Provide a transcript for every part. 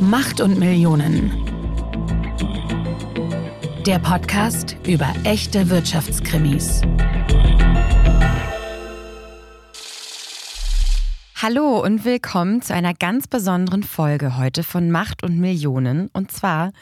Macht und Millionen. Der Podcast über echte Wirtschaftskrimis. Hallo und willkommen zu einer ganz besonderen Folge heute von Macht und Millionen. Und zwar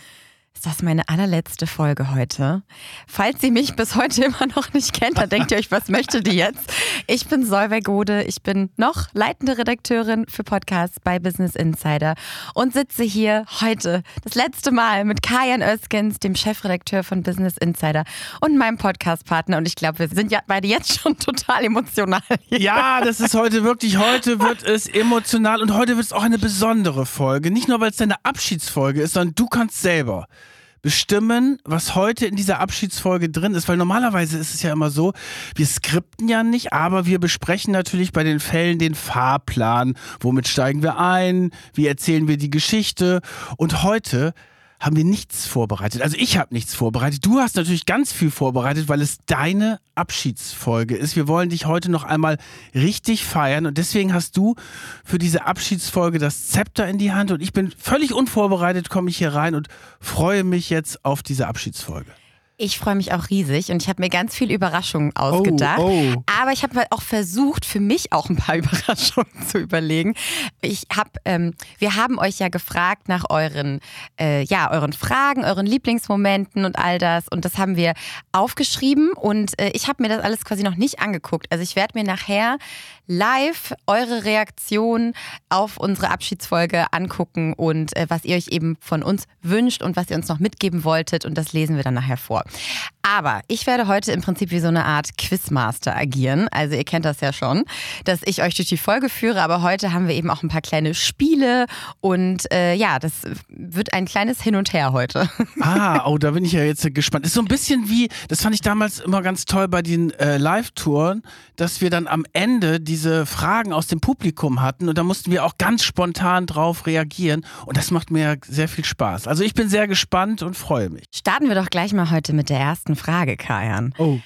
ist das meine allerletzte Folge heute. Falls ihr mich bis heute immer noch nicht kennt, dann denkt ihr euch, was möchte die jetzt? Ich bin Solveig Gode, ich bin noch leitende Redakteurin für Podcasts bei Business Insider und sitze hier heute das letzte Mal mit Kajan Özgens, dem Chefredakteur von Business Insider und meinem Podcastpartner. Und ich glaube, wir sind ja beide jetzt schon total emotional. Hier. Ja, das ist heute wirklich, heute wird es emotional und heute wird es auch eine besondere Folge. Nicht nur, weil es deine Abschiedsfolge ist, sondern du kannst selber bestimmen, was heute in dieser Abschiedsfolge drin ist, weil normalerweise ist es ja immer so, wir skripten ja nicht, aber wir besprechen natürlich bei den Fällen den Fahrplan, womit steigen wir ein, wie erzählen wir die Geschichte? Und heute haben wir nichts vorbereitet. Also ich habe nichts vorbereitet. Du hast natürlich ganz viel vorbereitet, weil es deine Abschiedsfolge ist. Wir wollen dich heute noch einmal richtig feiern und deswegen hast du für diese Abschiedsfolge das Zepter in die Hand und ich bin völlig unvorbereitet, komme ich hier rein und freue mich jetzt auf diese Abschiedsfolge. Ich freue mich auch riesig und ich habe mir ganz viele Überraschungen ausgedacht. Oh, oh. Aber ich habe auch versucht, für mich auch ein paar Überraschungen zu überlegen. Ich habe, ähm, wir haben euch ja gefragt nach euren, äh, ja, euren Fragen, euren Lieblingsmomenten und all das. Und das haben wir aufgeschrieben und äh, ich habe mir das alles quasi noch nicht angeguckt. Also ich werde mir nachher live eure Reaktion auf unsere Abschiedsfolge angucken und äh, was ihr euch eben von uns wünscht und was ihr uns noch mitgeben wolltet. Und das lesen wir dann nachher vor. Aber ich werde heute im Prinzip wie so eine Art Quizmaster agieren. Also ihr kennt das ja schon, dass ich euch durch die Folge führe. Aber heute haben wir eben auch ein paar kleine Spiele. Und äh, ja, das wird ein kleines Hin und Her heute. Ah, oh, da bin ich ja jetzt gespannt. Ist so ein bisschen wie, das fand ich damals immer ganz toll bei den äh, Live-Touren, dass wir dann am Ende diese Fragen aus dem Publikum hatten. Und da mussten wir auch ganz spontan drauf reagieren. Und das macht mir sehr viel Spaß. Also ich bin sehr gespannt und freue mich. Starten wir doch gleich mal heute mit der ersten Frage, Kajan. Oh.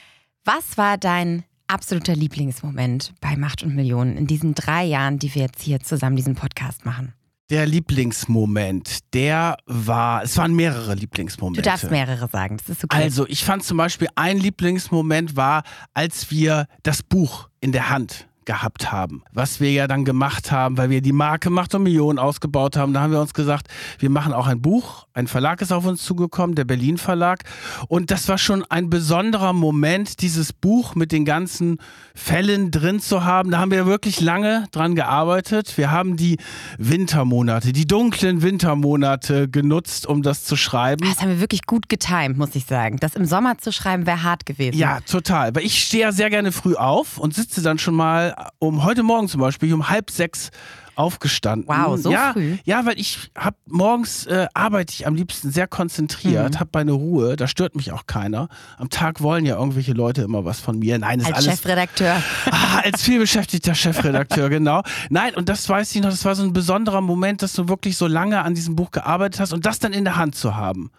Was war dein absoluter Lieblingsmoment bei Macht und Millionen in diesen drei Jahren, die wir jetzt hier zusammen diesen Podcast machen? Der Lieblingsmoment, der war, es waren mehrere Lieblingsmomente. Du darfst mehrere sagen, das ist okay. Also, ich fand zum Beispiel, ein Lieblingsmoment war, als wir das Buch in der Hand gehabt haben. Was wir ja dann gemacht haben, weil wir die Marke Macht und Millionen ausgebaut haben, da haben wir uns gesagt, wir machen auch ein Buch. Ein Verlag ist auf uns zugekommen, der Berlin Verlag. Und das war schon ein besonderer Moment, dieses Buch mit den ganzen Fällen drin zu haben. Da haben wir wirklich lange dran gearbeitet. Wir haben die Wintermonate, die dunklen Wintermonate genutzt, um das zu schreiben. Das haben wir wirklich gut getimt, muss ich sagen. Das im Sommer zu schreiben wäre hart gewesen. Ja, total. Weil ich stehe ja sehr gerne früh auf und sitze dann schon mal um heute Morgen zum Beispiel um halb sechs aufgestanden. Wow, so ja, früh. Ja, weil ich habe morgens äh, arbeite ich am liebsten sehr konzentriert, mhm. habe meine Ruhe, da stört mich auch keiner. Am Tag wollen ja irgendwelche Leute immer was von mir. Nein, ist als alles Chefredakteur. Ah, als vielbeschäftigter Chefredakteur, genau. Nein, und das weiß ich noch, das war so ein besonderer Moment, dass du wirklich so lange an diesem Buch gearbeitet hast und das dann in der Hand zu haben.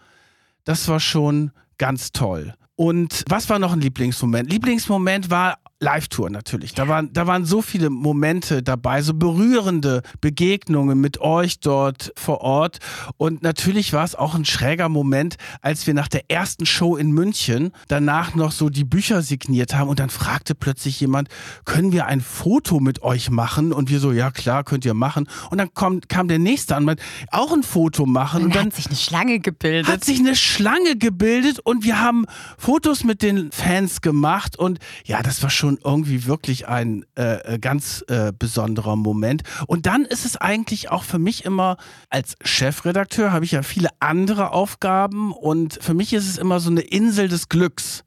Das war schon ganz toll. Und was war noch ein Lieblingsmoment? Lieblingsmoment war Live-Tour natürlich. Da waren, da waren so viele Momente dabei, so berührende Begegnungen mit euch dort vor Ort. Und natürlich war es auch ein schräger Moment, als wir nach der ersten Show in München danach noch so die Bücher signiert haben. Und dann fragte plötzlich jemand, können wir ein Foto mit euch machen? Und wir so, ja klar, könnt ihr machen. Und dann kam, kam der nächste an, meint, auch ein Foto machen. Und, und dann hat sich eine Schlange gebildet. Hat sich eine Schlange gebildet und wir haben Fotos mit den Fans gemacht. Und ja, das war schon schon irgendwie wirklich ein äh, äh, ganz äh, besonderer Moment. Und dann ist es eigentlich auch für mich immer, als Chefredakteur habe ich ja viele andere Aufgaben und für mich ist es immer so eine Insel des Glücks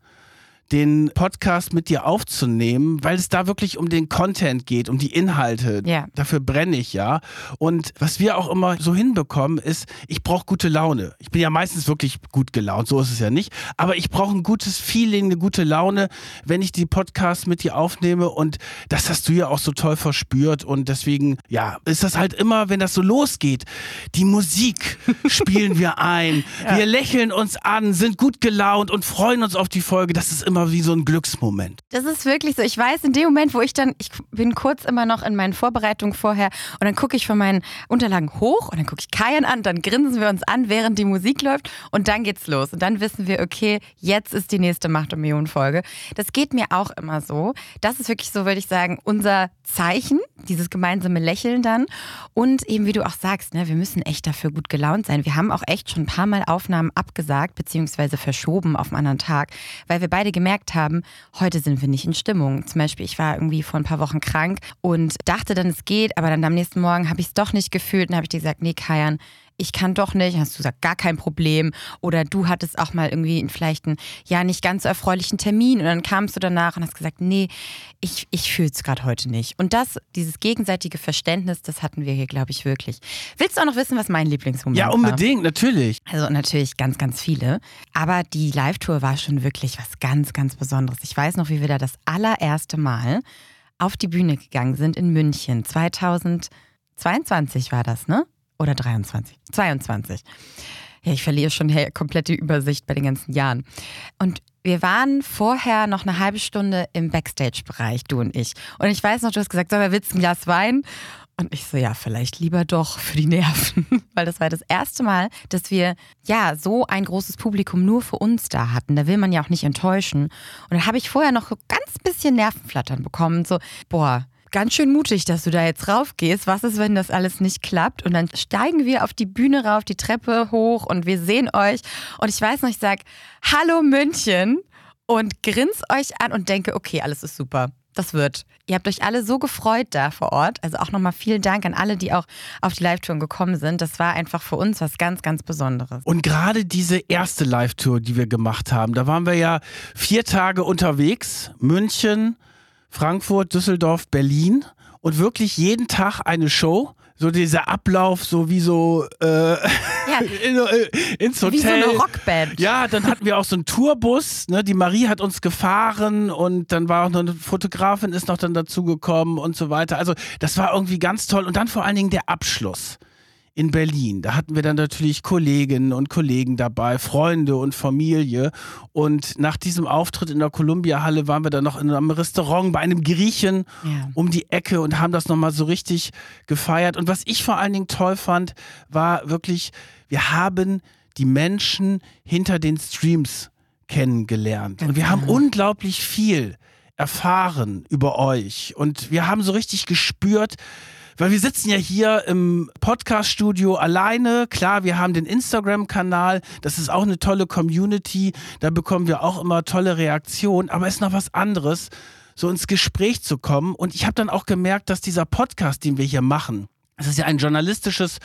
den Podcast mit dir aufzunehmen, weil es da wirklich um den Content geht, um die Inhalte. Ja. Dafür brenne ich ja. Und was wir auch immer so hinbekommen, ist, ich brauche gute Laune. Ich bin ja meistens wirklich gut gelaunt, so ist es ja nicht. Aber ich brauche ein gutes Feeling, eine gute Laune, wenn ich die Podcasts mit dir aufnehme. Und das hast du ja auch so toll verspürt. Und deswegen, ja, ist das halt immer, wenn das so losgeht, die Musik spielen wir ein. Ja. Wir lächeln uns an, sind gut gelaunt und freuen uns auf die Folge. Das ist immer immer wie so ein Glücksmoment. Das ist wirklich so. Ich weiß, in dem Moment, wo ich dann, ich bin kurz immer noch in meinen Vorbereitungen vorher und dann gucke ich von meinen Unterlagen hoch und dann gucke ich Kajan an, dann grinsen wir uns an, während die Musik läuft und dann geht's los. Und dann wissen wir, okay, jetzt ist die nächste Macht- und Millionen-Folge. Das geht mir auch immer so. Das ist wirklich so, würde ich sagen, unser Zeichen, dieses gemeinsame Lächeln dann. Und eben, wie du auch sagst, ne, wir müssen echt dafür gut gelaunt sein. Wir haben auch echt schon ein paar Mal Aufnahmen abgesagt, beziehungsweise verschoben auf einen anderen Tag, weil wir beide gemerkt haben, heute sind wir nicht in Stimmung. Zum Beispiel, ich war irgendwie vor ein paar Wochen krank und dachte dann, es geht, aber dann am nächsten Morgen habe ich es doch nicht gefühlt und habe ich dir gesagt, nee, Kajan, ich kann doch nicht, hast du gesagt, gar kein Problem. Oder du hattest auch mal irgendwie vielleicht einen, ja, nicht ganz so erfreulichen Termin und dann kamst du danach und hast gesagt, nee, ich, ich fühle es gerade heute nicht. Und das, dieses gegenseitige Verständnis, das hatten wir hier, glaube ich, wirklich. Willst du auch noch wissen, was mein Lieblingsmoment war? Ja, unbedingt, war? natürlich. Also natürlich ganz, ganz viele. Aber die Live-Tour war schon wirklich was ganz, ganz Besonderes. Ich weiß noch, wie wir da das allererste Mal auf die Bühne gegangen sind in München. 2022 war das, ne? Oder 23? 22. Ja, ich verliere schon komplett die Übersicht bei den ganzen Jahren. Und wir waren vorher noch eine halbe Stunde im Backstage-Bereich, du und ich. Und ich weiß noch, du hast gesagt, soll wir willst ein Glas Wein? Und ich so, ja, vielleicht lieber doch für die Nerven. Weil das war das erste Mal, dass wir ja so ein großes Publikum nur für uns da hatten. Da will man ja auch nicht enttäuschen. Und dann habe ich vorher noch so ganz bisschen Nervenflattern bekommen. So, boah, ganz schön mutig, dass du da jetzt raufgehst. Was ist, wenn das alles nicht klappt? Und dann steigen wir auf die Bühne rauf, die Treppe hoch und wir sehen euch. Und ich weiß noch, ich sage, hallo München und grins euch an und denke, okay, alles ist super. Das wird. Ihr habt euch alle so gefreut da vor Ort. Also auch nochmal vielen Dank an alle, die auch auf die Live-Tour gekommen sind. Das war einfach für uns was ganz, ganz Besonderes. Und gerade diese erste Live-Tour, die wir gemacht haben, da waren wir ja vier Tage unterwegs. München, Frankfurt, Düsseldorf, Berlin und wirklich jeden Tag eine Show. So dieser Ablauf, so wie so äh, ja, in, äh, ins Hotel. Wie so eine Rockband. Ja, dann hatten wir auch so einen Tourbus. Ne? Die Marie hat uns gefahren und dann war auch noch eine Fotografin ist noch dann dazugekommen und so weiter. Also das war irgendwie ganz toll. Und dann vor allen Dingen der Abschluss in Berlin. Da hatten wir dann natürlich Kolleginnen und Kollegen dabei, Freunde und Familie. Und nach diesem Auftritt in der Columbia-Halle waren wir dann noch in einem Restaurant bei einem Griechen ja. um die Ecke und haben das nochmal so richtig gefeiert. Und was ich vor allen Dingen toll fand, war wirklich, wir haben die Menschen hinter den Streams kennengelernt. Und wir haben unglaublich viel erfahren über euch. Und wir haben so richtig gespürt, weil wir sitzen ja hier im Podcast-Studio alleine. Klar, wir haben den Instagram-Kanal. Das ist auch eine tolle Community. Da bekommen wir auch immer tolle Reaktionen. Aber es ist noch was anderes, so ins Gespräch zu kommen. Und ich habe dann auch gemerkt, dass dieser Podcast, den wir hier machen, das ist ja ein journalistisches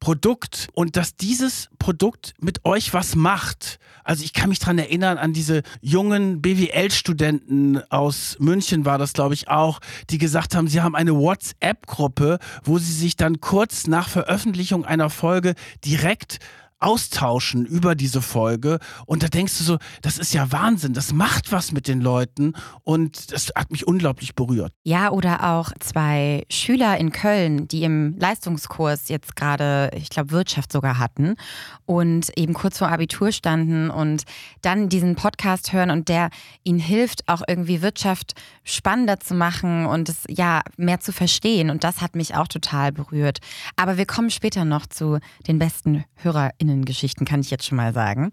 Produkt und dass dieses Produkt mit euch was macht. Also ich kann mich daran erinnern an diese jungen BWL-Studenten aus München war das, glaube ich, auch, die gesagt haben, sie haben eine WhatsApp-Gruppe, wo sie sich dann kurz nach Veröffentlichung einer Folge direkt austauschen über diese Folge. Und da denkst du so, das ist ja Wahnsinn, das macht was mit den Leuten und das hat mich unglaublich berührt. Ja, oder auch zwei Schüler in Köln, die im Leistungskurs jetzt gerade, ich glaube, Wirtschaft sogar hatten und eben kurz vor Abitur standen und dann diesen Podcast hören und der ihnen hilft, auch irgendwie Wirtschaft spannender zu machen und es ja mehr zu verstehen. Und das hat mich auch total berührt. Aber wir kommen später noch zu den besten HörerInnen Innengeschichten, kann ich jetzt schon mal sagen.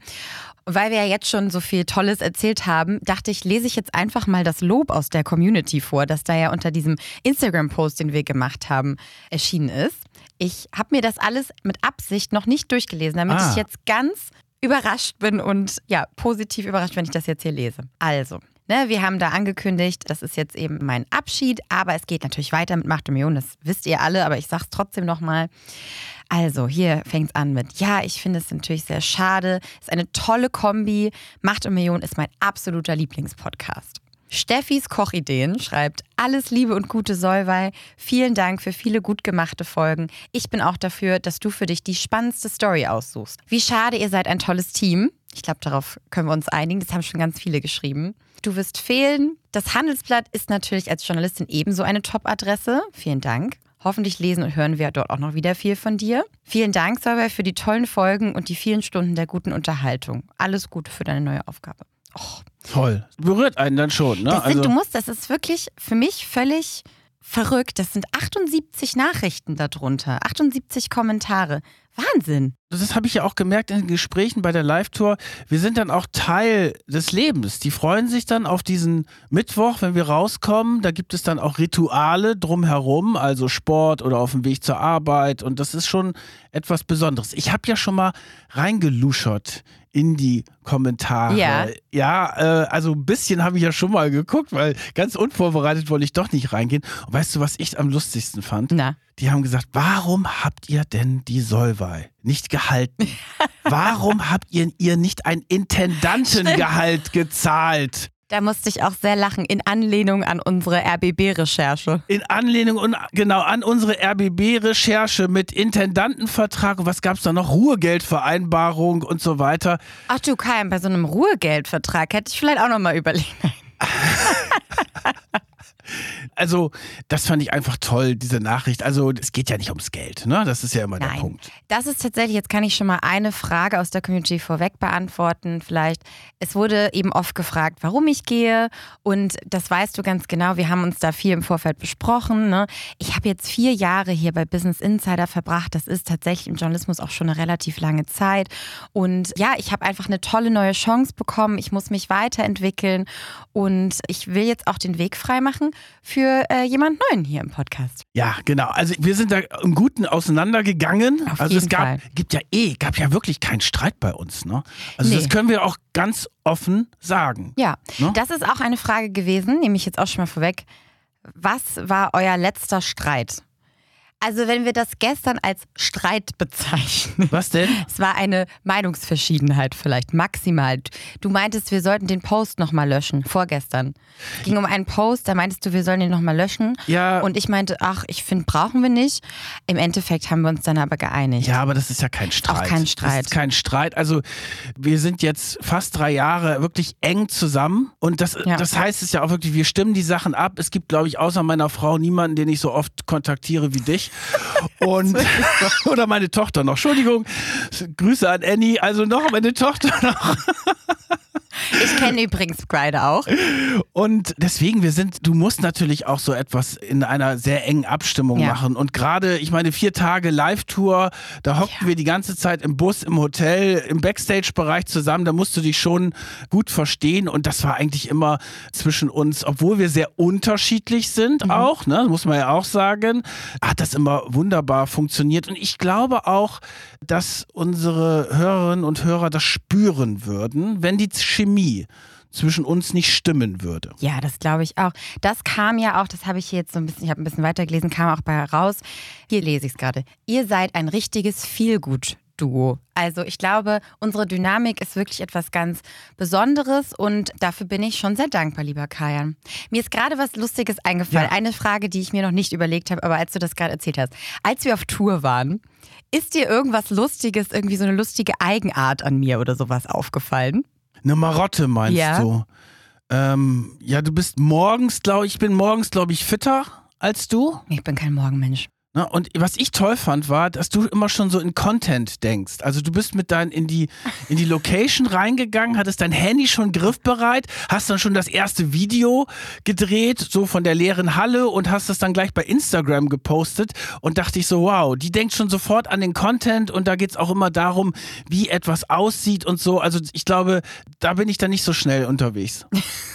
Weil wir ja jetzt schon so viel Tolles erzählt haben, dachte ich, lese ich jetzt einfach mal das Lob aus der Community vor, das da ja unter diesem Instagram-Post, den wir gemacht haben, erschienen ist. Ich habe mir das alles mit Absicht noch nicht durchgelesen, damit ah. ich jetzt ganz überrascht bin und ja, positiv überrascht, wenn ich das jetzt hier lese. Also, Ne, wir haben da angekündigt, das ist jetzt eben mein Abschied, aber es geht natürlich weiter mit Macht und Million, das wisst ihr alle, aber ich sag's trotzdem nochmal. Also, hier fängt es an mit, ja, ich finde es natürlich sehr schade. Ist eine tolle Kombi. Macht und Million ist mein absoluter Lieblingspodcast. Steffis Kochideen schreibt, alles Liebe und gute Solvay. Vielen Dank für viele gut gemachte Folgen. Ich bin auch dafür, dass du für dich die spannendste Story aussuchst. Wie schade, ihr seid ein tolles Team. Ich glaube, darauf können wir uns einigen. Das haben schon ganz viele geschrieben. Du wirst fehlen. Das Handelsblatt ist natürlich als Journalistin ebenso eine Top-Adresse. Vielen Dank. Hoffentlich lesen und hören wir dort auch noch wieder viel von dir. Vielen Dank, Solveig, für die tollen Folgen und die vielen Stunden der guten Unterhaltung. Alles Gute für deine neue Aufgabe. oh. Toll. Berührt einen dann schon, ne? Das sind, also, du musst, das ist wirklich für mich völlig verrückt. Das sind 78 Nachrichten darunter, 78 Kommentare. Wahnsinn. Das habe ich ja auch gemerkt in den Gesprächen bei der Live-Tour. Wir sind dann auch Teil des Lebens. Die freuen sich dann auf diesen Mittwoch, wenn wir rauskommen. Da gibt es dann auch Rituale drumherum, also Sport oder auf dem Weg zur Arbeit. Und das ist schon etwas Besonderes. Ich habe ja schon mal reingeluschert in die Kommentare. Ja, ja äh, also ein bisschen habe ich ja schon mal geguckt, weil ganz unvorbereitet wollte ich doch nicht reingehen. Und weißt du, was ich am lustigsten fand? Na. Die haben gesagt, warum habt ihr denn die Solvay nicht gehalten? warum habt ihr ihr nicht ein Intendantengehalt gezahlt? Da musste ich auch sehr lachen, in Anlehnung an unsere RBB-Recherche. In Anlehnung und genau an unsere RBB-Recherche mit Intendantenvertrag und was gab es da noch? Ruhegeldvereinbarung und so weiter. Ach du Keim, bei so einem Ruhegeldvertrag hätte ich vielleicht auch nochmal überlegt. Also, das fand ich einfach toll, diese Nachricht. Also, es geht ja nicht ums Geld, ne? Das ist ja immer Nein. der Punkt. Das ist tatsächlich, jetzt kann ich schon mal eine Frage aus der Community vorweg beantworten. Vielleicht, es wurde eben oft gefragt, warum ich gehe. Und das weißt du ganz genau. Wir haben uns da viel im Vorfeld besprochen. Ne? Ich habe jetzt vier Jahre hier bei Business Insider verbracht. Das ist tatsächlich im Journalismus auch schon eine relativ lange Zeit. Und ja, ich habe einfach eine tolle neue Chance bekommen. Ich muss mich weiterentwickeln. Und ich will jetzt auch den Weg freimachen für äh, jemand Neuen hier im Podcast. Ja, genau. Also wir sind da im Guten auseinandergegangen. Auf also jeden es gab, Fall. gibt ja eh, gab ja wirklich keinen Streit bei uns. Ne? Also Nee. das können wir auch ganz offen sagen. Ja, Ne? das ist auch eine Frage gewesen, nehme ich jetzt auch schon mal vorweg. Was war euer letzter Streit? Also wenn wir das gestern als Streit bezeichnen. Was denn? Es war eine Meinungsverschiedenheit vielleicht, maximal. Du meintest, wir sollten den Post nochmal löschen, vorgestern. Es ging um einen Post, da meintest du, wir sollen den nochmal löschen. Ja. Und ich meinte, ach, ich finde, brauchen wir nicht. Im Endeffekt haben wir uns dann aber geeinigt. Ja, aber das ist ja kein Streit. kein Das Streit. ist kein Streit. Also wir sind jetzt fast drei Jahre wirklich eng zusammen und das, Ja. das heißt es ja auch wirklich, wir stimmen die Sachen ab. Es gibt, glaube ich, außer meiner Frau niemanden, den ich so oft kontaktiere wie dich. Und oder meine Tochter noch. Entschuldigung, Grüße an Annie. Also noch meine Tochter noch. Ich kenne übrigens Gride auch. Und deswegen, wir sind, du musst natürlich auch so etwas in einer sehr engen Abstimmung Ja. machen. Und gerade, ich meine, vier Tage Live-Tour, da hockten wir die ganze Zeit im Bus, im Hotel, im Backstage-Bereich zusammen. Da musst du dich schon gut verstehen. Und das war eigentlich immer zwischen uns, obwohl wir sehr unterschiedlich sind auch, ne, muss man ja auch sagen, hat das immer wunderbar funktioniert. Und ich glaube auch, dass unsere Hörerinnen und Hörer das spüren würden, wenn die Chemie zwischen uns nicht stimmen würde. Ja, das glaube ich auch. Das kam ja auch, das habe ich hier jetzt so ein bisschen, ich habe ein bisschen weitergelesen, kam auch bei raus. Hier lese ich es gerade. Ihr seid ein richtiges Feelgood-Duo. Also ich glaube, unsere Dynamik ist wirklich etwas ganz Besonderes und dafür bin ich schon sehr dankbar, lieber Kajan. Mir ist gerade was Lustiges eingefallen. Ja. Eine Frage, die ich mir noch nicht überlegt habe, aber als du das gerade erzählt hast. Als wir auf Tour waren, ist dir irgendwas Lustiges, irgendwie so eine lustige Eigenart an mir oder sowas aufgefallen? Eine Marotte meinst Ja. du? Ähm, ja, du bist morgens, glaube ich, bin morgens, glaube ich, fitter als du. Ich bin kein Morgenmensch. Ne? Und was ich toll fand, war, dass du immer schon so in Content denkst. Also du bist mit dein in die in die Location reingegangen, hattest dein Handy schon griffbereit, hast dann schon das erste Video gedreht, so von der leeren Halle und hast das dann gleich bei Instagram gepostet und dachte ich so, wow, die denkt schon sofort an den Content und da geht's auch immer darum, wie etwas aussieht und so. Also ich glaube, da bin ich dann nicht so schnell unterwegs.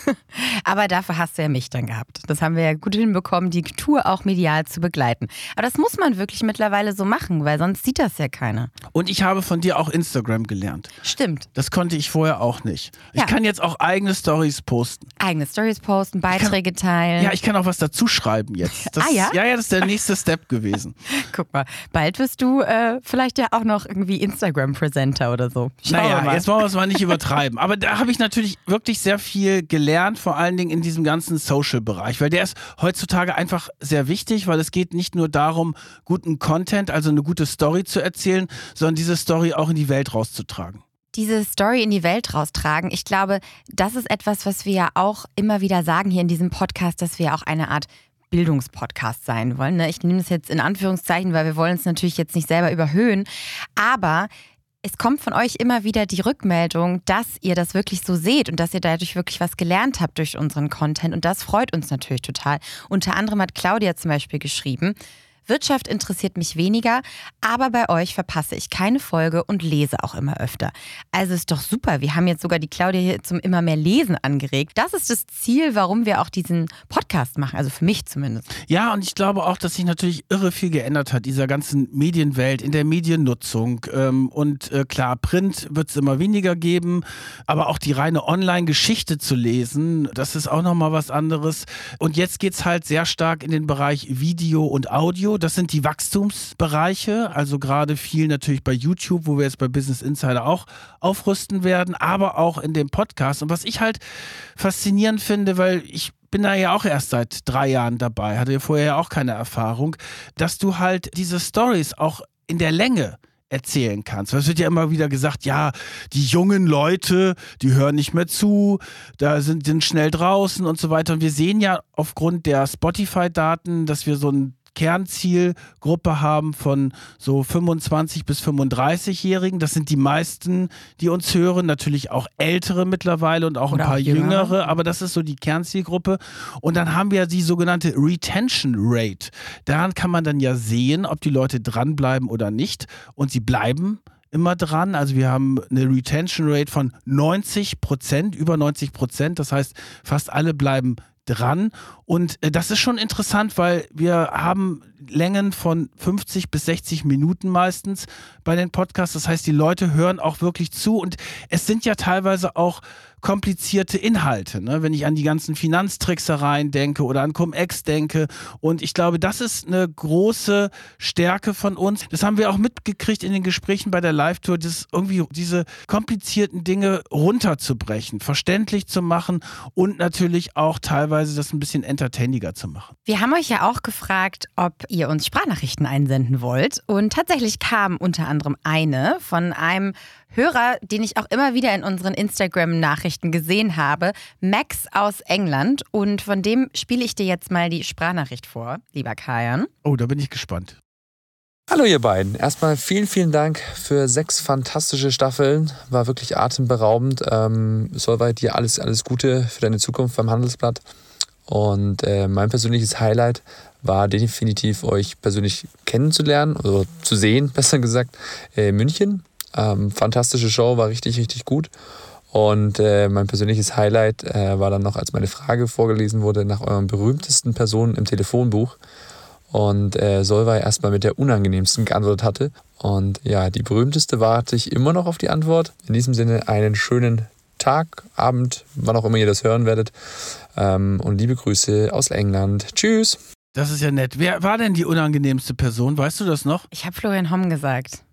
Aber dafür hast du ja mich dann gehabt. Das haben wir ja gut hinbekommen, die Tour auch medial zu begleiten. Aber das muss man wirklich mittlerweile so machen, weil sonst sieht das ja keiner. Und ich habe von dir auch Instagram gelernt. Stimmt. Das konnte ich vorher auch nicht. Ich Ja. kann jetzt auch eigene Stories posten. Eigene Stories posten, Beiträge teilen. Ja, ich kann auch was dazu schreiben jetzt. Das, Ah, ja? Ja, ja, das ist der nächste Step gewesen. Guck mal, bald wirst du äh, vielleicht ja auch noch irgendwie Instagram-Presenter oder so. Schauen wir naja, mal. jetzt wollen wir es mal nicht übertreiben. Aber da habe ich natürlich wirklich sehr viel gelernt, vor allen Dingen in diesem ganzen Social-Bereich, weil der ist heutzutage einfach sehr wichtig, weil es geht nicht nur darum, guten Content, also eine gute Story zu erzählen, sondern diese Story auch in die Welt rauszutragen. diese Story in die Welt raustragen. Ich glaube, das ist etwas, was wir ja auch immer wieder sagen hier in diesem Podcast, dass wir auch eine Art Bildungspodcast sein wollen. ne? Ich nehme das jetzt in Anführungszeichen, weil wir wollen uns natürlich jetzt nicht selber überhöhen. Aber Es kommt von euch immer wieder die Rückmeldung, dass ihr das wirklich so seht und dass ihr dadurch wirklich was gelernt habt durch unseren Content. Und das freut uns natürlich total. Unter anderem hat Claudia zum Beispiel geschrieben, Wirtschaft interessiert mich weniger, aber bei euch verpasse ich keine Folge und lese auch immer öfter. Also ist doch super. Wir haben jetzt sogar die Claudia hier zum immer mehr Lesen angeregt. Das ist das Ziel, warum wir auch diesen Podcast machen. Also für mich zumindest. Ja, und ich glaube auch, dass sich natürlich irre viel geändert hat, dieser ganzen Medienwelt, in der Mediennutzung. Ähm, und äh, klar, Print wird es immer weniger geben, aber auch die reine Online-Geschichte zu lesen, das ist auch nochmal was anderes. Und jetzt geht es halt sehr stark in den Bereich Video und Audio das sind die Wachstumsbereiche, also gerade viel natürlich bei YouTube, wo wir jetzt bei Business Insider auch aufrüsten werden, aber auch in dem Podcast. Und was ich halt faszinierend finde, weil ich bin da ja auch erst seit drei Jahren dabei, hatte ja vorher ja auch keine Erfahrung, dass du halt diese Stories auch in der Länge erzählen kannst. Es wird ja immer wieder gesagt, ja, die jungen Leute, die hören nicht mehr zu, da sind, sind schnell draußen und so weiter. Und wir sehen ja aufgrund der Spotify-Daten, dass wir so ein Kernzielgruppe haben von so 25 bis 35-Jährigen. Das sind die meisten, die uns hören. Natürlich auch ältere mittlerweile und auch Oder ein paar auch jüngere. jüngere, aber das ist so die Kernzielgruppe. Und dann haben wir die sogenannte Retention Rate. Daran kann man dann ja sehen, ob die Leute dranbleiben oder nicht. Und sie bleiben immer dran. Also wir haben eine Retention Rate von 90 Prozent, über 90 Prozent. Das heißt, fast alle bleiben dran. Und äh, das ist schon interessant, weil wir haben Längen von 50 bis 60 Minuten meistens bei den Podcasts. Das heißt, die Leute hören auch wirklich zu und es sind ja teilweise auch komplizierte Inhalte, ne? wenn ich an die ganzen Finanztricksereien denke oder an Cum-Ex denke. Und ich glaube, das ist eine große Stärke von uns. Das haben wir auch mitgekriegt in den Gesprächen bei der Live-Tour, das irgendwie diese komplizierten Dinge runterzubrechen, verständlich zu machen und natürlich auch teilweise das ein bisschen entertainiger zu machen. Wir haben euch ja auch gefragt, ob ihr uns Sprachnachrichten einsenden wollt. Und tatsächlich kam unter anderem eine von einem Hörer, den ich auch immer wieder in unseren Instagram-Nachrichten gesehen habe, Max aus England. Und von dem spiele ich dir jetzt mal die Sprachnachricht vor, lieber Kajan. Oh, da bin ich gespannt. Hallo ihr beiden. Erstmal vielen, vielen Dank für sechs fantastische Staffeln. War wirklich atemberaubend. Ähm, Solveit dir alles, alles Gute für deine Zukunft beim Handelsblatt. Und äh, mein persönliches Highlight war definitiv, euch persönlich kennenzulernen oder zu sehen, besser gesagt, äh, München. Ähm, fantastische Show, war richtig, richtig gut. Und äh, mein persönliches Highlight äh, war dann noch, als meine Frage vorgelesen wurde nach euren berühmtesten Personen im Telefonbuch. Und äh, Solvay erstmal mit der unangenehmsten geantwortet hatte. Und ja, die berühmteste warte ich immer noch auf die Antwort. In diesem Sinne einen schönen Tag, Abend, wann auch immer ihr das hören werdet. Ähm, und liebe Grüße aus England. Tschüss. Das ist ja nett. Wer war denn die unangenehmste Person? Weißt du das noch? Ich habe Florian Homm gesagt.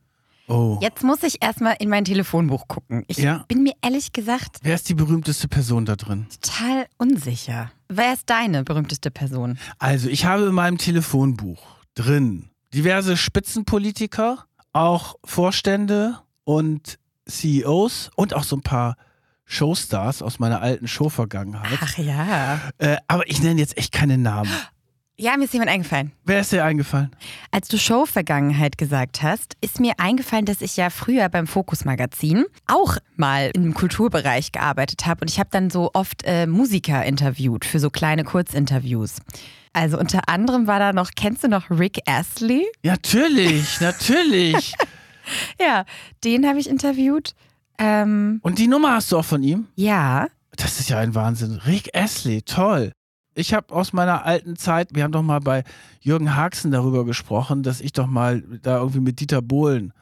Oh. Jetzt muss ich erstmal in mein Telefonbuch gucken. Ich ja. bin mir ehrlich gesagt. Wer ist die berühmteste Person da drin? Total unsicher. Wer ist deine berühmteste Person? Also, ich habe in meinem Telefonbuch drin diverse Spitzenpolitiker, auch Vorstände und CEOs und auch so ein paar Showstars aus meiner alten Showvergangenheit. Ach ja. Äh, aber ich nenne jetzt echt keine Namen. Ja, mir ist jemand eingefallen. Wer ist dir eingefallen? Als du Show-Vergangenheit gesagt hast, ist mir eingefallen, dass ich ja früher beim Fokus-Magazin auch mal im Kulturbereich gearbeitet habe und ich habe dann so oft äh, Musiker interviewt für so kleine Kurzinterviews. Also unter anderem war da noch, kennst du noch Rick Astley? Natürlich, natürlich. ja, den habe ich interviewt. Ähm, und die Nummer hast du auch von ihm? Ja. Das ist ja ein Wahnsinn. Rick Astley, toll. Ich habe aus meiner alten Zeit, wir haben doch mal bei Jürgen Haxen darüber gesprochen, dass ich doch mal da irgendwie mit Dieter Bohlen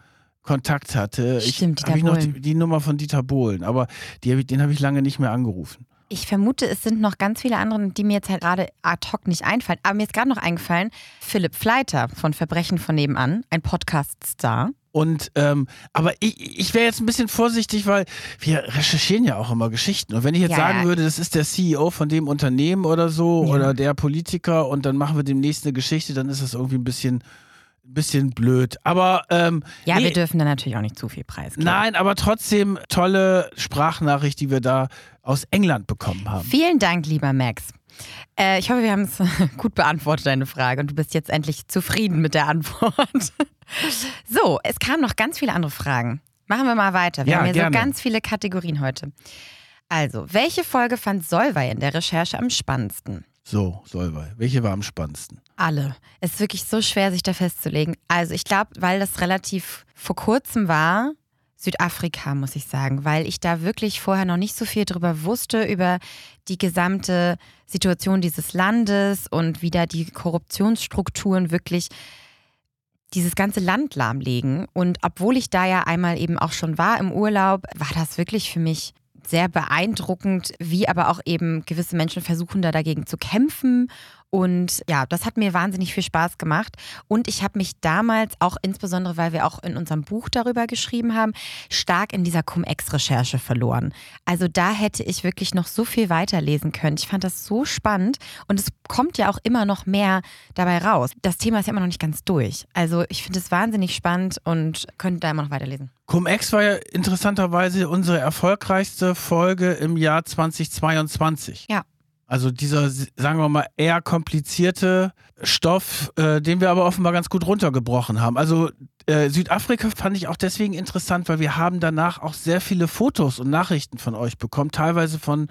Kontakt hatte. Stimmt, ich, Dieter ich noch die, die, Nummer von Dieter Bohlen, aber die den habe ich lange nicht mehr angerufen. Ich vermute, es sind noch ganz viele andere, die mir jetzt halt gerade ad hoc nicht einfallen. Aber mir ist gerade noch eingefallen, Philipp Fleiter von Verbrechen von nebenan, ein Podcast-Star. Und ähm, aber ich, ich wäre jetzt ein bisschen vorsichtig, weil wir recherchieren ja auch immer Geschichten. Und wenn ich jetzt ja, sagen ja. würde, das ist der CEO von dem Unternehmen oder so ja. oder der Politiker und dann machen wir demnächst eine Geschichte, dann ist das irgendwie ein bisschen bisschen blöd. Aber ähm, ja, nee, wir dürfen da natürlich auch nicht zu viel preisgeben. Nein, aber trotzdem tolle Sprachnachricht, die wir da aus England bekommen haben. Vielen Dank, lieber Max. Äh, ich hoffe, wir haben es gut beantwortet, deine Frage, und du bist jetzt endlich zufrieden mit der Antwort. so, es kamen noch ganz viele andere Fragen. Machen wir mal weiter. Wir Ja, haben hier gerne. so ganz viele Kategorien heute. Also, welche Folge fand Solvay in der Recherche am spannendsten? So, Solvay. Welche war am spannendsten? Alle. Es ist wirklich so schwer, sich da festzulegen. Also, ich glaube, weil das relativ vor kurzem war, Südafrika, muss ich sagen, weil ich da wirklich vorher noch nicht so viel drüber wusste, über die gesamte Situation dieses Landes und wie da die Korruptionsstrukturen wirklich dieses ganze Land lahmlegen. Und obwohl ich da ja einmal eben auch schon war im Urlaub, war das wirklich für mich sehr beeindruckend, wie aber auch eben gewisse Menschen versuchen da dagegen zu kämpfen. Und ja, das hat mir wahnsinnig viel Spaß gemacht. Und ich habe mich damals auch, insbesondere weil wir auch in unserem Buch darüber geschrieben haben, stark in dieser Cum-Ex-Recherche verloren. Also da hätte ich wirklich noch so viel weiterlesen können. Ich fand das so spannend und es kommt ja auch immer noch mehr dabei raus. Das Thema ist ja immer noch nicht ganz durch. Also ich finde es wahnsinnig spannend und könnte da immer noch weiterlesen. Cum-Ex war ja interessanterweise unsere erfolgreichste Folge im Jahr 2022. Ja. Also dieser, sagen wir mal, eher komplizierte Stoff, äh, den wir aber offenbar ganz gut runtergebrochen haben. Also äh, Südafrika fand ich auch deswegen interessant, weil wir haben danach auch sehr viele Fotos und Nachrichten von euch bekommen, teilweise von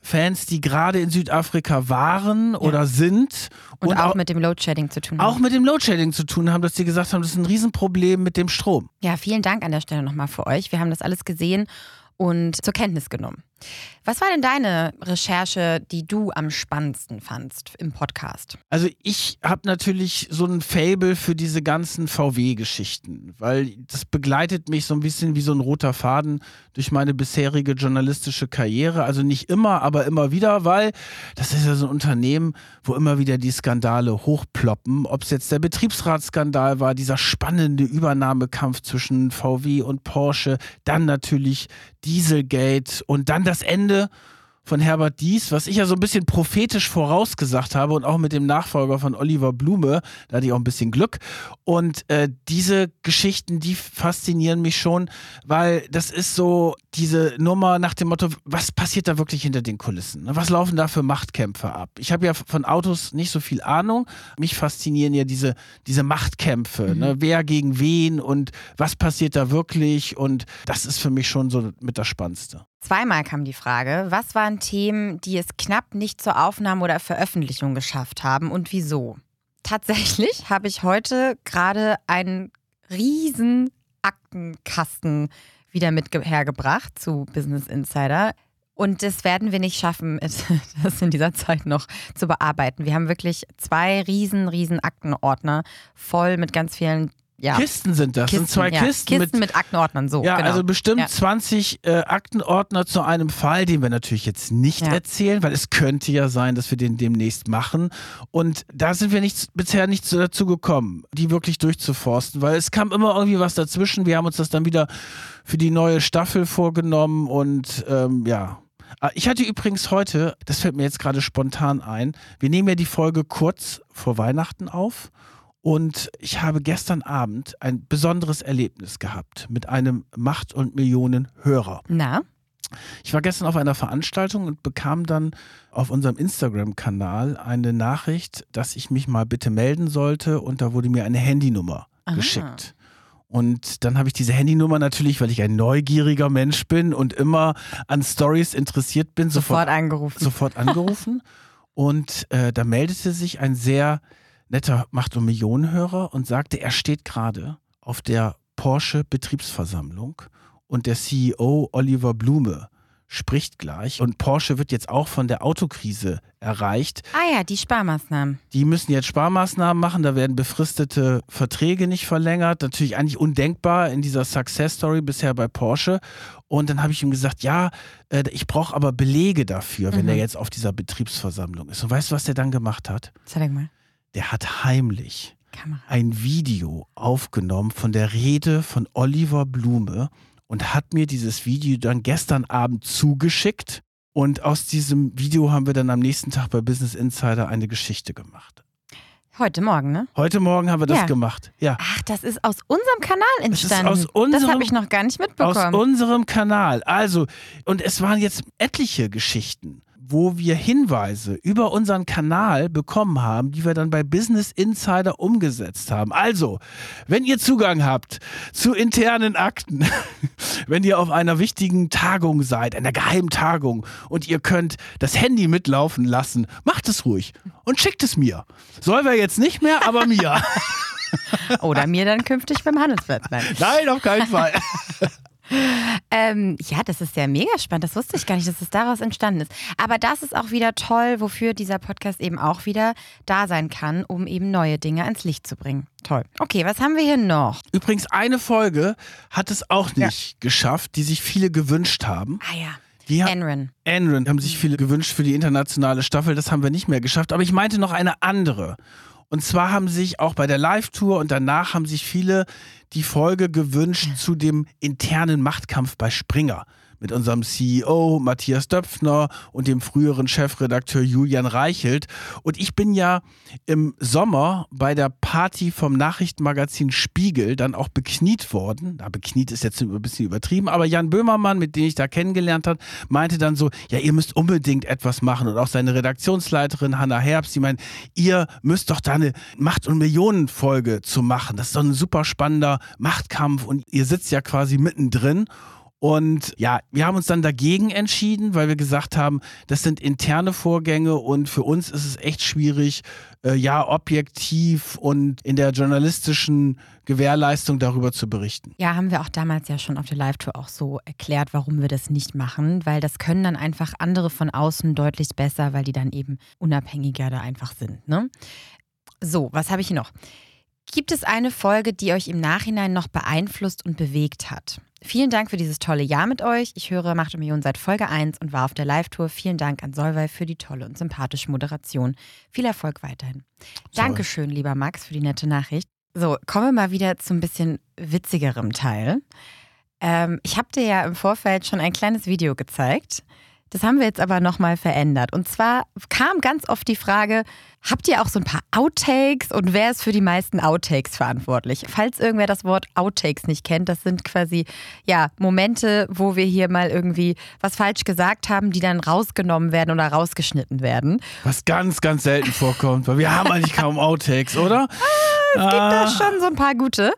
Fans, die gerade in Südafrika waren oder sind Und, auch, mit dem Loadshedding zu tun auch haben. mit dem Loadshedding zu tun haben, dass die gesagt haben, das ist ein Riesenproblem mit dem Strom. Ja, vielen Dank an der Stelle nochmal für euch. Wir haben das alles gesehen und zur Kenntnis genommen. Was war denn deine Recherche, die du am spannendsten fandst im Podcast? Also ich habe natürlich so ein Fable für diese ganzen VW-Geschichten, weil das begleitet mich so ein bisschen wie so ein roter Faden durch meine bisherige journalistische Karriere. Also nicht immer, aber immer wieder, weil das ist ja so ein Unternehmen, wo immer wieder die Skandale hochploppen. Ob es jetzt der Betriebsratsskandal war, dieser spannende Übernahmekampf zwischen VW und Porsche, dann natürlich Dieselgate und dann das Ende von Herbert Dies, was ich ja so ein bisschen prophetisch vorausgesagt habe und auch mit dem Nachfolger von Oliver Blume, da hatte ich auch ein bisschen Glück. Und äh, diese Geschichten, die faszinieren mich schon, weil das ist so diese Nummer nach dem Motto, was passiert da wirklich hinter den Kulissen? ne? Was laufen da für Machtkämpfe ab? Ich habe ja von Autos nicht so viel Ahnung. Mich faszinieren ja diese, diese Machtkämpfe. Ne? Wer gegen wen und was passiert da wirklich? Und das ist für mich schon so mit das Spannendste. Zweimal kam die Frage, was waren Themen, die es knapp nicht zur Aufnahme oder Veröffentlichung geschafft haben und wieso? Tatsächlich habe ich heute gerade einen riesen Aktenkasten wieder mit ge- hergebracht zu Business Insider. Und das werden wir nicht schaffen, das in dieser Zeit noch zu bearbeiten. Wir haben wirklich zwei riesen, riesen Aktenordner voll mit ganz vielen ja, Kisten sind das. sind zwei ja, Kisten, Kisten mit mit, Aktenordnern, so. Ja, genau. also bestimmt Ja. 20 äh, Aktenordner zu einem Fall, den wir natürlich jetzt nicht Ja. erzählen, weil es könnte ja sein, dass wir den demnächst machen. Und da sind wir nicht, bisher nicht so dazu gekommen, die wirklich durchzuforsten, weil es kam immer irgendwie was dazwischen. Wir haben uns das dann wieder für die neue Staffel vorgenommen und ähm, ja. Ah, Ich hatte übrigens heute, das fällt mir jetzt gerade spontan ein, wir nehmen ja die Folge kurz vor Weihnachten auf. Und ich habe gestern Abend ein besonderes Erlebnis gehabt mit einem Macht- und Millionen-Hörer. Na? Ich war gestern auf einer Veranstaltung und bekam dann auf unserem Instagram-Kanal eine Nachricht, dass ich mich mal bitte melden sollte und da wurde mir eine Handynummer Aha. geschickt. Und dann habe ich diese Handynummer natürlich, weil ich ein neugieriger Mensch bin und immer an Stories interessiert bin, Sofort sofort, angerufen. sofort angerufen. und äh, da meldete sich ein sehr netter Macht- und Millionenhörer und sagte, er steht gerade auf der Porsche Betriebsversammlung und der CEO Oliver Blume spricht gleich und Porsche wird jetzt auch von der Autokrise erreicht. Ah ja, die Sparmaßnahmen. Die müssen jetzt Sparmaßnahmen machen, da werden befristete Verträge nicht verlängert. Natürlich eigentlich undenkbar in dieser Success Story bisher bei Porsche. Und dann habe ich ihm gesagt, ja, äh, ich brauche aber Belege dafür, wenn Mhm. er jetzt auf dieser Betriebsversammlung ist. Und weißt du, was der dann gemacht hat? Zeig mal. Der hat heimlich Kamera. ein Video aufgenommen von der Rede von Oliver Blume und hat mir dieses Video dann gestern Abend zugeschickt. Und aus diesem Video haben wir dann am nächsten Tag bei Business Insider eine Geschichte gemacht. Heute Morgen, ne? Heute Morgen haben wir das Ja. gemacht. Ja. Ach, das ist aus unserem Kanal ist entstanden. aus das unserem- habe ich noch gar nicht Aus mitbekommen. unserem Kanal. Also, und es waren jetzt etliche Geschichten wo wir Hinweise über unseren Kanal bekommen haben, die wir dann bei Business Insider umgesetzt haben. Also, wenn ihr Zugang habt zu internen Akten, wenn ihr auf einer wichtigen Tagung seid, einer geheimen Tagung und ihr könnt das Handy mitlaufen lassen, macht es ruhig und schickt es mir. Soll wir jetzt nicht mehr, aber mir. Oder mir dann künftig beim Handelsplatz. Nein, Nein auf keinen Fall. Ähm, ja, das ist ja mega spannend. Das wusste ich gar nicht, dass es daraus entstanden ist. Aber das ist auch wieder toll, wofür dieser Podcast eben auch wieder da sein kann, um eben neue Dinge ans Licht zu bringen. Toll. Okay, was haben wir hier noch? Übrigens, eine Folge hat es auch nicht ja. geschafft, die sich viele gewünscht haben. Ah ja. Die Enron. Enron haben sich viele gewünscht für die internationale Staffel. Das haben wir nicht mehr geschafft. Aber ich meinte noch eine andere. Und zwar haben sich auch bei der Live-Tour und danach haben sich viele die Folge gewünscht zu dem internen Machtkampf bei Springer mit unserem CEO Matthias Döpfner und dem früheren Chefredakteur Julian Reichelt. Und ich bin ja im Sommer bei der Party vom Nachrichtenmagazin Spiegel dann auch bekniet worden. Na, bekniet ist jetzt ein bisschen übertrieben, aber Jan Böhmermann, mit dem ich da kennengelernt habe, meinte dann so, ja, ihr müsst unbedingt etwas machen. Und auch seine Redaktionsleiterin Hanna Herbst, die meint, ihr müsst doch da eine Macht- und Millionenfolge zu machen. Das ist doch ein super spannender Machtkampf und ihr sitzt ja quasi mittendrin. Und ja, wir haben uns dann dagegen entschieden, weil wir gesagt haben, das sind interne Vorgänge und für uns ist es echt schwierig, äh, ja, objektiv und in der journalistischen Gewährleistung darüber zu berichten. Ja, haben wir auch damals ja schon auf der Live-Tour auch so erklärt, warum wir das nicht machen, weil das können dann einfach andere von außen deutlich besser, weil die dann eben unabhängiger da einfach sind. Ne? So, was habe ich hier noch? Gibt es eine Folge, die euch im Nachhinein noch beeinflusst und bewegt hat? Vielen Dank für dieses tolle Jahr mit euch. Ich höre Macht und Million seit Folge 1 und war auf der Live-Tour. Vielen Dank an Solvay für die tolle und sympathische Moderation. Viel Erfolg weiterhin. Sorry. Dankeschön, lieber Max, für die nette Nachricht. So, kommen wir mal wieder zu ein bisschen witzigerem Teil. Ähm, ich habe dir ja im Vorfeld schon ein kleines Video gezeigt. Das haben wir jetzt aber nochmal verändert. Und zwar kam ganz oft die Frage, habt ihr auch so ein paar Outtakes und wer ist für die meisten Outtakes verantwortlich? Falls irgendwer das Wort Outtakes nicht kennt, das sind quasi ja Momente, wo wir hier mal irgendwie was falsch gesagt haben, die dann rausgenommen werden oder rausgeschnitten werden. Was ganz, ganz selten vorkommt, weil wir haben eigentlich kaum Outtakes, oder? es gibt da ah. schon so ein paar gute.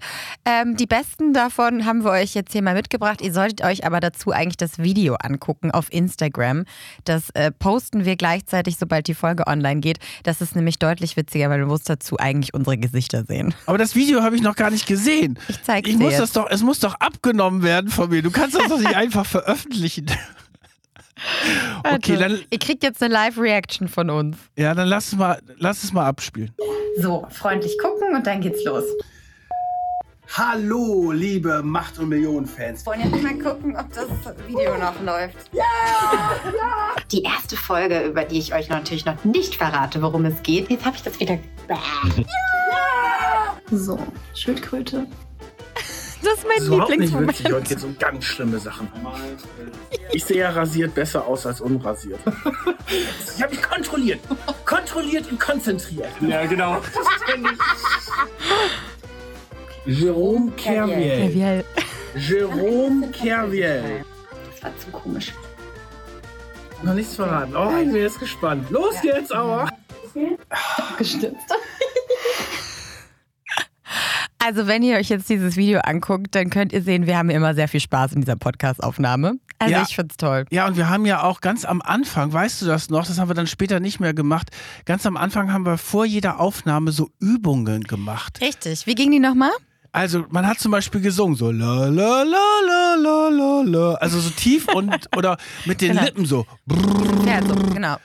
Ähm, die besten davon haben wir euch jetzt hier mal mitgebracht. Ihr solltet euch aber dazu eigentlich das Video angucken auf Instagram. Das äh, posten wir gleichzeitig, sobald die Folge online geht. Das ist nämlich deutlich witziger, weil du musst dazu eigentlich unsere Gesichter sehen. Aber das Video habe ich noch gar nicht gesehen. Ich zeige dir. Muss das doch, es muss doch abgenommen werden von mir. Du kannst das doch nicht einfach veröffentlichen. Okay, dann. Ihr kriegt jetzt eine Live-Reaction von uns. Ja, dann lass es, mal, lass es mal abspielen. So, freundlich gucken und dann geht's los. Hallo, liebe Macht- und Millionen-Fans. Wollen jetzt mal gucken, ob das Video noch läuft. Ja! Ja! Die erste Folge, über die ich euch natürlich noch nicht verrate, worum es geht. Jetzt habe ich das wieder. Ja! So, Schildkröte. Das ist mein das Lieblingsmoment. Nicht witzig. Heute geht es um ganz schlimme Sachen. Ich sehe ja rasiert besser aus als unrasiert. Ich habe mich kontrolliert. Kontrolliert und konzentriert. Ja, genau. Jérôme Kerviel. Jérôme Kerviel. Das war zu komisch. Noch nichts verraten. Oh, ich bin jetzt gespannt. Los ja. jetzt aber. Gestürzt. Also, wenn ihr euch jetzt dieses Video anguckt, dann könnt ihr sehen, wir haben immer sehr viel Spaß in dieser Podcast-Aufnahme. Also, ja. ich find's toll. Ja, und wir haben ja auch ganz am Anfang, weißt du das noch, das haben wir dann später nicht mehr gemacht. Ganz am Anfang haben wir vor jeder Aufnahme so Übungen gemacht. Richtig. Wie ging die nochmal? Also, man hat zum Beispiel gesungen, so la la la la la la la. Also so tief und oder mit den genau. Lippen so. Ja, so, genau.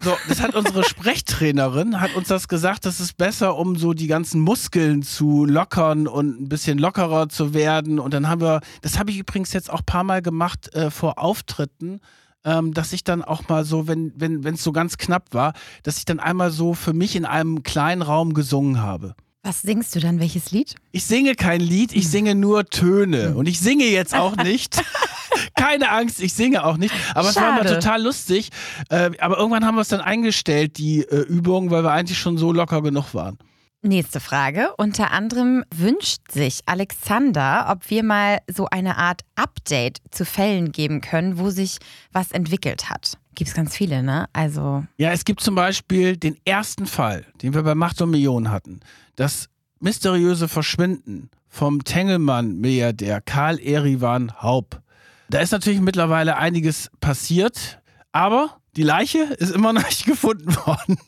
So, das hat unsere Sprechtrainerin, hat uns das gesagt, das ist besser, um so die ganzen Muskeln zu lockern und ein bisschen lockerer zu werden. Und dann haben wir, das habe ich übrigens jetzt auch ein paar Mal gemacht äh, vor Auftritten, ähm, dass ich dann auch mal so, wenn wenn wenn, es so ganz knapp war, dass ich dann einmal so für mich in einem kleinen Raum gesungen habe. Was singst du dann? Welches Lied? Ich singe kein Lied, ich singe nur Töne. Und ich singe jetzt auch nicht. Keine Angst, ich singe auch nicht. Aber es war mal total lustig. Äh, aber irgendwann haben wir es dann eingestellt, die äh, Übung, weil wir eigentlich schon so locker genug waren. Nächste Frage. Unter anderem wünscht sich Alexander, ob wir mal so eine Art Update zu Fällen geben können, wo sich was entwickelt hat. Gibt es ganz viele, ne? Also. Ja, es gibt zum Beispiel den ersten Fall, den wir bei Macht und Millionen hatten. Das mysteriöse Verschwinden vom Tengelmann-Milliardär Karl Erivan Haub. Da ist natürlich mittlerweile einiges passiert, aber die Leiche ist immer noch nicht gefunden worden.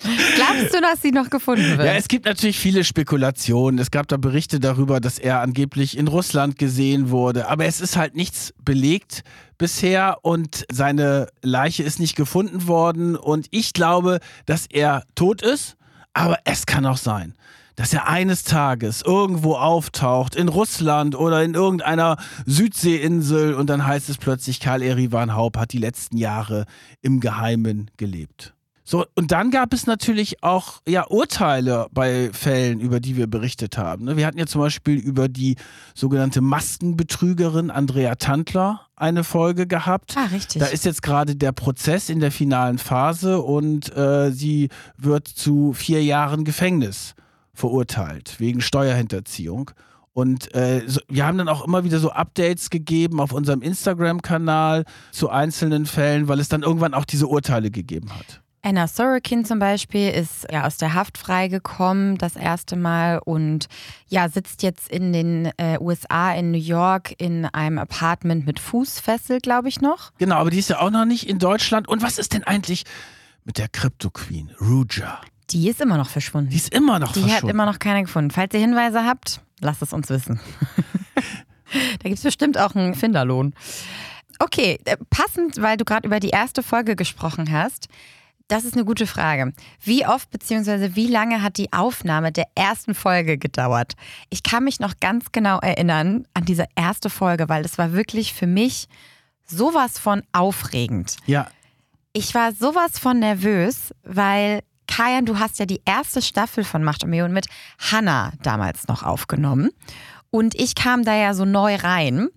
Glaubst du, dass sie noch gefunden wird? Ja, es gibt natürlich viele Spekulationen. Es gab da Berichte darüber, dass er angeblich in Russland gesehen wurde. Aber es ist halt nichts belegt bisher und seine Leiche ist nicht gefunden worden. Und ich glaube, dass er tot ist. Aber es kann auch sein, dass er eines Tages irgendwo auftaucht, in Russland oder in irgendeiner Südseeinsel und dann heißt es plötzlich, Karl Erivan Haub hat die letzten Jahre im Geheimen gelebt. So, und dann gab es natürlich auch ja, Urteile bei Fällen, über die wir berichtet haben. Ne? Wir hatten ja zum Beispiel über die sogenannte Maskenbetrügerin Andrea Tandler eine Folge gehabt. Ah, richtig. Da ist jetzt gerade der Prozess in der finalen Phase und äh, sie wird zu vier Jahren Gefängnis verurteilt wegen Steuerhinterziehung. Und äh, so, wir haben dann auch immer wieder so Updates gegeben auf unserem Instagram-Kanal zu einzelnen Fällen, weil es dann irgendwann auch diese Urteile gegeben hat. Anna Sorokin zum Beispiel ist ja aus der Haft freigekommen das erste Mal und ja sitzt jetzt in den äh, USA in New York in einem Apartment mit Fußfessel, glaube ich noch. Genau, aber die ist ja auch noch nicht in Deutschland. Und was ist denn eigentlich mit der Crypto Queen, Ruja? Die ist immer noch verschwunden. Die ist immer noch Die verschwunden. hat immer noch keiner gefunden. Falls ihr Hinweise habt, lasst es uns wissen. da gibt es bestimmt auch einen Finderlohn. Okay, äh, passend, weil du gerade über die erste Folge gesprochen hast. Das ist eine gute Frage. Wie oft bzw. wie lange hat die Aufnahme der ersten Folge gedauert? Ich kann mich noch ganz genau erinnern an diese erste Folge, weil es war wirklich für mich sowas von aufregend. ja, Ich war sowas von nervös, weil Kajan, du hast ja die erste Staffel von Macht und Millionen mit Hannah damals noch aufgenommen. Und ich kam da ja so neu rein.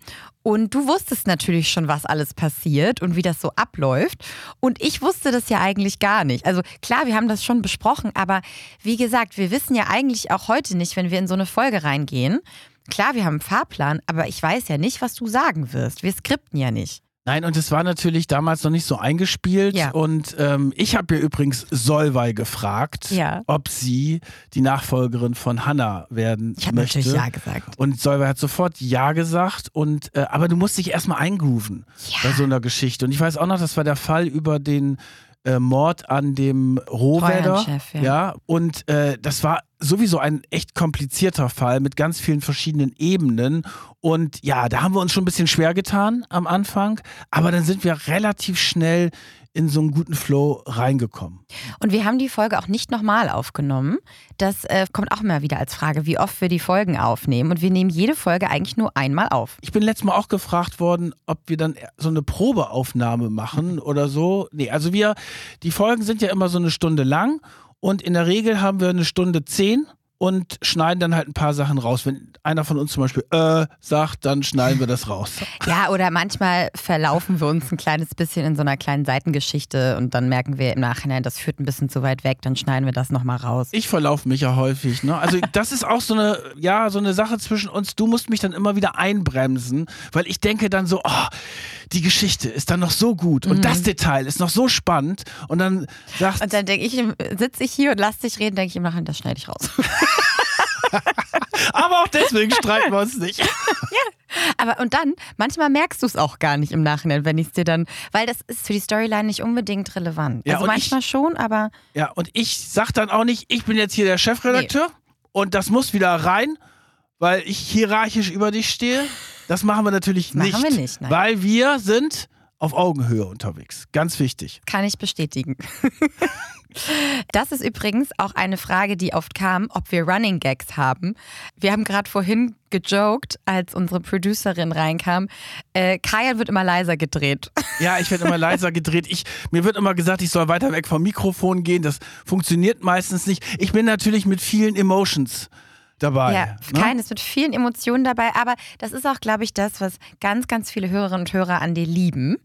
Und du wusstest natürlich schon, was alles passiert und wie das so abläuft. Und ich wusste das ja eigentlich gar nicht. Also klar, wir haben das schon besprochen, aber wie gesagt, wir wissen ja eigentlich auch heute nicht, wenn wir in so eine Folge reingehen. Klar, wir haben einen Fahrplan, aber ich weiß ja nicht, was du sagen wirst. Wir skripten ja nicht. Nein, und es war natürlich damals noch nicht so eingespielt. Ja. Und ähm, ich habe ja übrigens Solvay gefragt, Ja. ob sie die Nachfolgerin von Hannah werden Ich habe möchte. natürlich Ja gesagt. Und Solvay hat sofort Ja gesagt. Und äh, aber du musst dich erstmal eingrooven Ja. bei so einer Geschichte. Und ich weiß auch noch, das war der Fall über den äh, Mord an dem Rohwedder. Treuhandchef, ja. und äh, das war sowieso ein echt komplizierter Fall mit ganz vielen verschiedenen Ebenen. Und ja, da haben wir uns schon ein bisschen schwer getan am Anfang, aber dann sind wir relativ schnell in so einen guten Flow reingekommen. Und wir haben die Folge auch nicht nochmal aufgenommen. Das äh, kommt auch immer wieder als Frage, wie oft wir die Folgen aufnehmen. Und wir nehmen jede Folge eigentlich nur einmal auf. Ich bin letztes Mal auch gefragt worden, ob wir dann so eine Probeaufnahme machen oder so. Nee, also wir, die Folgen sind ja immer so eine Stunde lang und in der Regel haben wir eine Stunde zehn und schneiden dann halt ein paar Sachen raus. Wenn einer von uns zum Beispiel äh sagt, dann schneiden wir das raus. Ja, oder manchmal verlaufen wir uns ein kleines bisschen in so einer kleinen Seitengeschichte und dann merken wir im Nachhinein, das führt ein bisschen zu weit weg, dann schneiden wir das nochmal raus. Ich verlaufe mich ja häufig. Ne? Also das ist auch so eine, ja, so eine Sache zwischen uns. Du musst mich dann immer wieder einbremsen, weil ich denke dann so, oh, die Geschichte ist dann noch so gut und das Detail ist noch so spannend und dann sagst Und dann denke ich, sitze ich hier und lass dich reden, denke ich im Nachhinein, das schneide ich raus. aber auch deswegen streiten wir uns nicht. Aber und dann, manchmal merkst du es auch gar nicht im Nachhinein, wenn ich es dir dann, weil das ist für die Storyline nicht unbedingt relevant. Ja, also manchmal schon, aber Ja, und ich sag dann auch nicht, ich bin jetzt hier der Chefredakteur und das muss wieder rein, weil ich hierarchisch über dich stehe. Das machen wir natürlich machen nicht. wir nicht, nein. Weil wir sind auf Augenhöhe unterwegs. Ganz wichtig. kann ich bestätigen. Das ist übrigens auch eine Frage, die oft kam, ob wir Running Gags haben. Wir haben gerade vorhin gejoked, als unsere Producerin reinkam. Äh, Kajan wird immer leiser gedreht. Ja, ich werde immer leiser gedreht. Ich, mir wird immer gesagt, ich soll weiter weg vom Mikrofon gehen. Das funktioniert meistens nicht. Ich bin natürlich mit vielen Emotions dabei. Ja, ne? keines mit vielen Emotionen dabei, aber das ist auch, glaube ich, das, was ganz, ganz viele Hörerinnen und Hörer an dir lieben.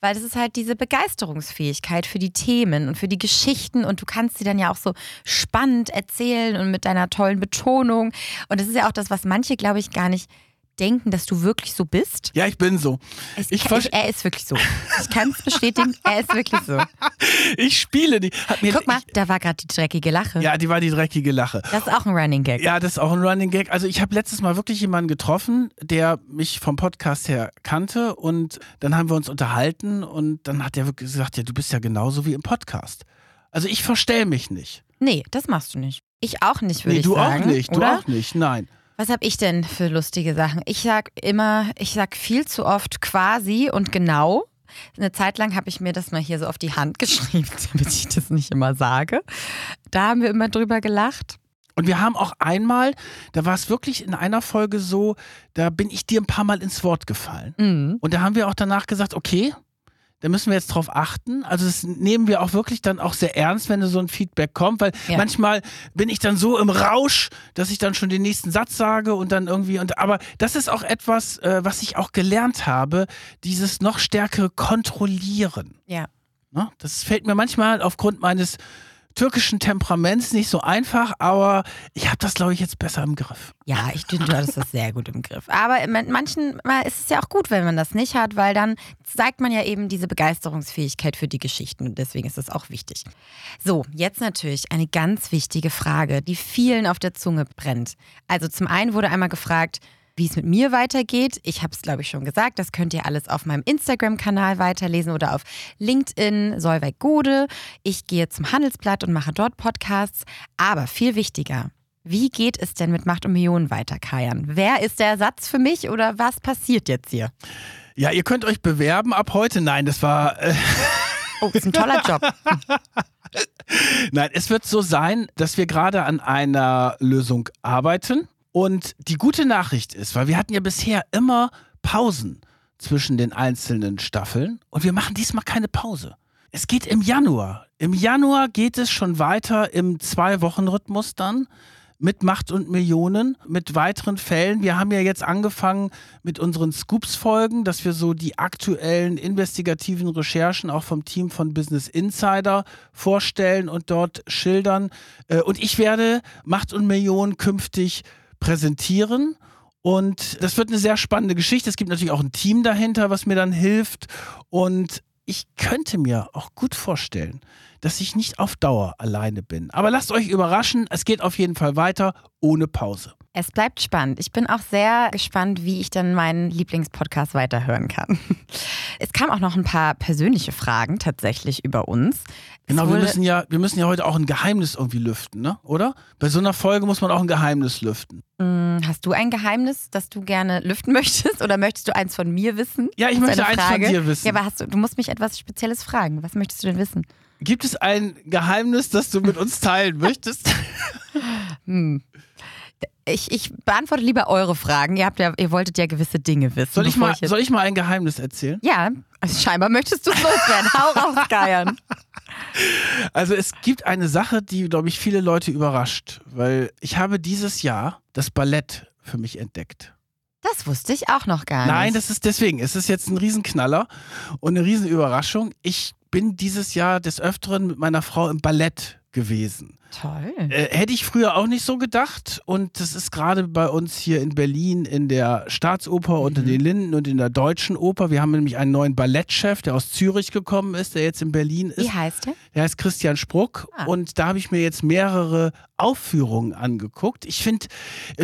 weil das ist halt diese Begeisterungsfähigkeit für die Themen und für die Geschichten und du kannst sie dann ja auch so spannend erzählen und mit deiner tollen Betonung. Und das ist ja auch das, was manche, glaube ich, gar nicht denken, dass du wirklich so bist. Ja, ich bin so. Ich, ich, ich er ist wirklich so. Ich kann es bestätigen, er ist wirklich so. Ich spiele die. Guck mal, da war gerade die dreckige Lache. Ja, die war die dreckige Lache. Das ist auch ein Running Gag. Ja, das ist auch ein Running Gag. Also ich habe letztes Mal wirklich jemanden getroffen, der mich vom Podcast her kannte und dann haben wir uns unterhalten und dann hat er wirklich gesagt, ja, du bist ja genauso wie im Podcast. Also ich verstell mich nicht. Nee, das machst du nicht. Ich auch nicht, würde nee, ich sagen. Du auch nicht, du oder? auch nicht, nein. Was habe ich denn für lustige Sachen? Ich sag immer, ich sag viel zu oft quasi und genau. Eine Zeit lang habe ich mir das mal hier so auf die Hand geschrieben, damit ich das nicht immer sage. Da haben wir immer drüber gelacht. Und wir haben auch einmal, da war es wirklich in einer Folge so, da bin ich dir ein paar Mal ins Wort gefallen. Mhm. Und da haben wir auch danach gesagt, okay, da müssen wir jetzt drauf achten. Also das nehmen wir auch wirklich dann auch sehr ernst, wenn so ein Feedback kommt, weil ja. manchmal bin ich dann so im Rausch, dass ich dann schon den nächsten Satz sage und dann irgendwie und aber das ist auch etwas, äh, was ich auch gelernt habe, dieses noch stärkere Kontrollieren. Ja. Ne? Das fällt mir manchmal aufgrund meines türkischen Temperaments nicht so einfach, aber ich habe das, glaube ich, jetzt besser im Griff. Ja, ich finde, du hattest das sehr gut im Griff. Aber manchen ist es ja auch gut, wenn man das nicht hat, weil dann zeigt man ja eben diese Begeisterungsfähigkeit für die Geschichten und deswegen ist das auch wichtig. So, jetzt natürlich eine ganz wichtige Frage, die vielen auf der Zunge brennt. Also zum einen wurde einmal gefragt, wie es mit mir weitergeht. Ich habe es, glaube ich, schon gesagt. Das könnt ihr alles auf meinem Instagram-Kanal weiterlesen oder auf LinkedIn Solveig Gode. Ich gehe zum Handelsblatt und mache dort Podcasts. Aber viel wichtiger, wie geht es denn mit Macht und Millionen weiter, Kajan? Wer ist der Ersatz für mich oder was passiert jetzt hier? Ja, ihr könnt euch bewerben ab heute. Nein, das war. Äh oh, das ist ein toller Job. Nein, es wird so sein, dass wir gerade an einer Lösung arbeiten. Und die gute Nachricht ist, weil wir hatten ja bisher immer Pausen zwischen den einzelnen Staffeln und wir machen diesmal keine Pause. Es geht im Januar. Im Januar geht es schon weiter im Zwei-Wochen-Rhythmus dann mit Macht und Millionen, mit weiteren Fällen. Wir haben ja jetzt angefangen mit unseren Scoops-Folgen, dass wir so die aktuellen investigativen Recherchen auch vom Team von Business Insider vorstellen und dort schildern. Äh, und ich werde Macht und Millionen künftig präsentieren. Und das wird eine sehr spannende Geschichte. Es gibt natürlich auch ein Team dahinter, was mir dann hilft. Und ich könnte mir auch gut vorstellen, dass ich nicht auf Dauer alleine bin. Aber lasst euch überraschen, es geht auf jeden Fall weiter ohne Pause. Es bleibt spannend. Ich bin auch sehr gespannt, wie ich dann meinen Lieblingspodcast weiterhören kann. Es kamen auch noch ein paar persönliche Fragen tatsächlich über uns. Genau, wir müssen ja, wir müssen ja heute auch ein Geheimnis irgendwie lüften, ne? Oder? Bei so einer Folge muss man auch ein Geheimnis lüften. Mm, hast du ein Geheimnis, das du gerne lüften möchtest? Oder möchtest du eins von mir wissen? Ja, ich möchte eins von dir wissen. Ja, aber hast du, du musst mich etwas Spezielles fragen. Was möchtest du denn wissen? Gibt es ein Geheimnis, das du mit uns teilen möchtest? hm. Ich, ich, beantworte lieber eure Fragen. Ihr, habt ja, ihr wolltet ja gewisse Dinge wissen. Soll ich, mal, ich soll ich mal ein Geheimnis erzählen? Ja, also scheinbar möchtest du es loswerden. Hau raus, Geiern. Also es gibt eine Sache, die, glaube ich, viele Leute überrascht, weil ich habe dieses Jahr das Ballett für mich entdeckt. Das wusste ich auch noch gar nicht. Nein, das ist deswegen. Es ist jetzt ein Riesenknaller und eine Riesenüberraschung. Ich bin dieses Jahr des Öfteren mit meiner Frau im Ballett gewesen. Toll. Äh, hätte ich früher auch nicht so gedacht. Und das ist gerade bei uns hier in Berlin in der Staatsoper mhm. unter den Linden und in der Deutschen Oper. Wir haben nämlich einen neuen Ballettchef, der aus Zürich gekommen ist, der jetzt in Berlin ist. Wie heißt der? Der heißt Christian Spruck. Ah. Und da habe ich mir jetzt mehrere Aufführungen angeguckt. Ich finde,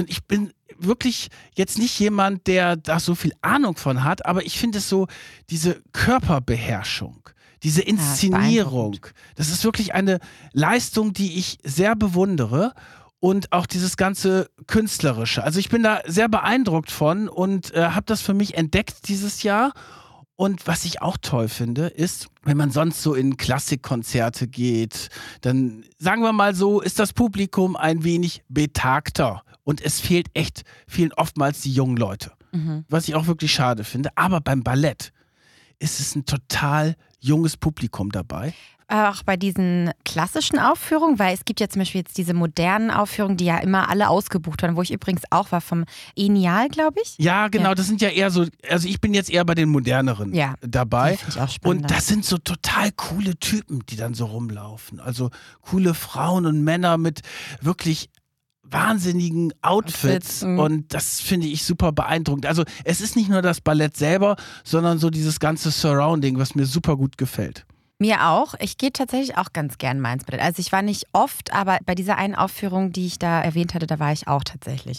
ich bin wirklich jetzt nicht jemand, der da so viel Ahnung von hat, aber ich finde es so, diese Körperbeherrschung diese Inszenierung, ja, das ist wirklich eine Leistung, die ich sehr bewundere und auch dieses ganze künstlerische. Also ich bin da sehr beeindruckt von und äh, habe das für mich entdeckt dieses Jahr. Und was ich auch toll finde, ist, wenn man sonst so in Klassikkonzerte geht, dann sagen wir mal so, ist das Publikum ein wenig betagter und es fehlt echt vielen oftmals die jungen Leute. Mhm. Was ich auch wirklich schade finde. Aber beim Ballett, ist es ein total junges Publikum dabei. Auch bei diesen klassischen Aufführungen, weil es gibt ja zum Beispiel jetzt diese modernen Aufführungen, die ja immer alle ausgebucht werden, wo ich übrigens auch war vom Enial, glaube ich. Ja, genau, Ja. das sind ja eher so, also ich bin jetzt eher bei den moderneren Ja, dabei. Ich auch spannend. Und das sind so total coole Typen, die dann so rumlaufen. Also coole Frauen und Männer mit wirklich wahnsinnigen Outfits. Outfits, mhm. Und das finde ich super beeindruckend. Also es ist nicht nur das Ballett selber, sondern so dieses ganze Surrounding, was mir super gut gefällt. Mir auch. Ich gehe tatsächlich auch ganz gern mal ins Ballett. Also ich war nicht oft, aber bei dieser einen Aufführung, die ich da erwähnt hatte, da war ich auch tatsächlich.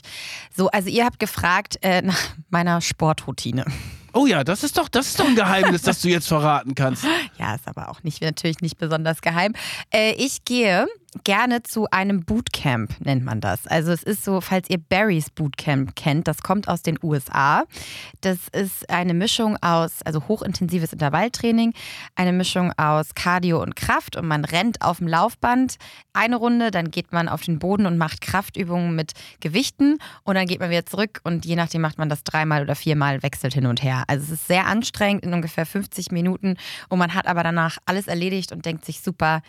So, also ihr habt gefragt äh, nach meiner Sportroutine. Oh ja, das ist doch, das ist doch ein Geheimnis, das du jetzt verraten kannst. Ja, ist aber auch nicht natürlich nicht besonders geheim. Äh, ich gehe gerne zu einem Bootcamp, nennt man das. Also es ist so, falls ihr Barry's Bootcamp kennt, das kommt aus den USA. Das ist eine Mischung aus, also hochintensives Intervalltraining, eine Mischung aus Cardio und Kraft und man rennt auf dem Laufband eine Runde, dann geht man auf den Boden und macht Kraftübungen mit Gewichten und dann geht man wieder zurück und je nachdem macht man das dreimal oder viermal, wechselt hin und her. Also es ist sehr anstrengend in ungefähr 50 Minuten und man hat aber danach alles erledigt und denkt sich, super,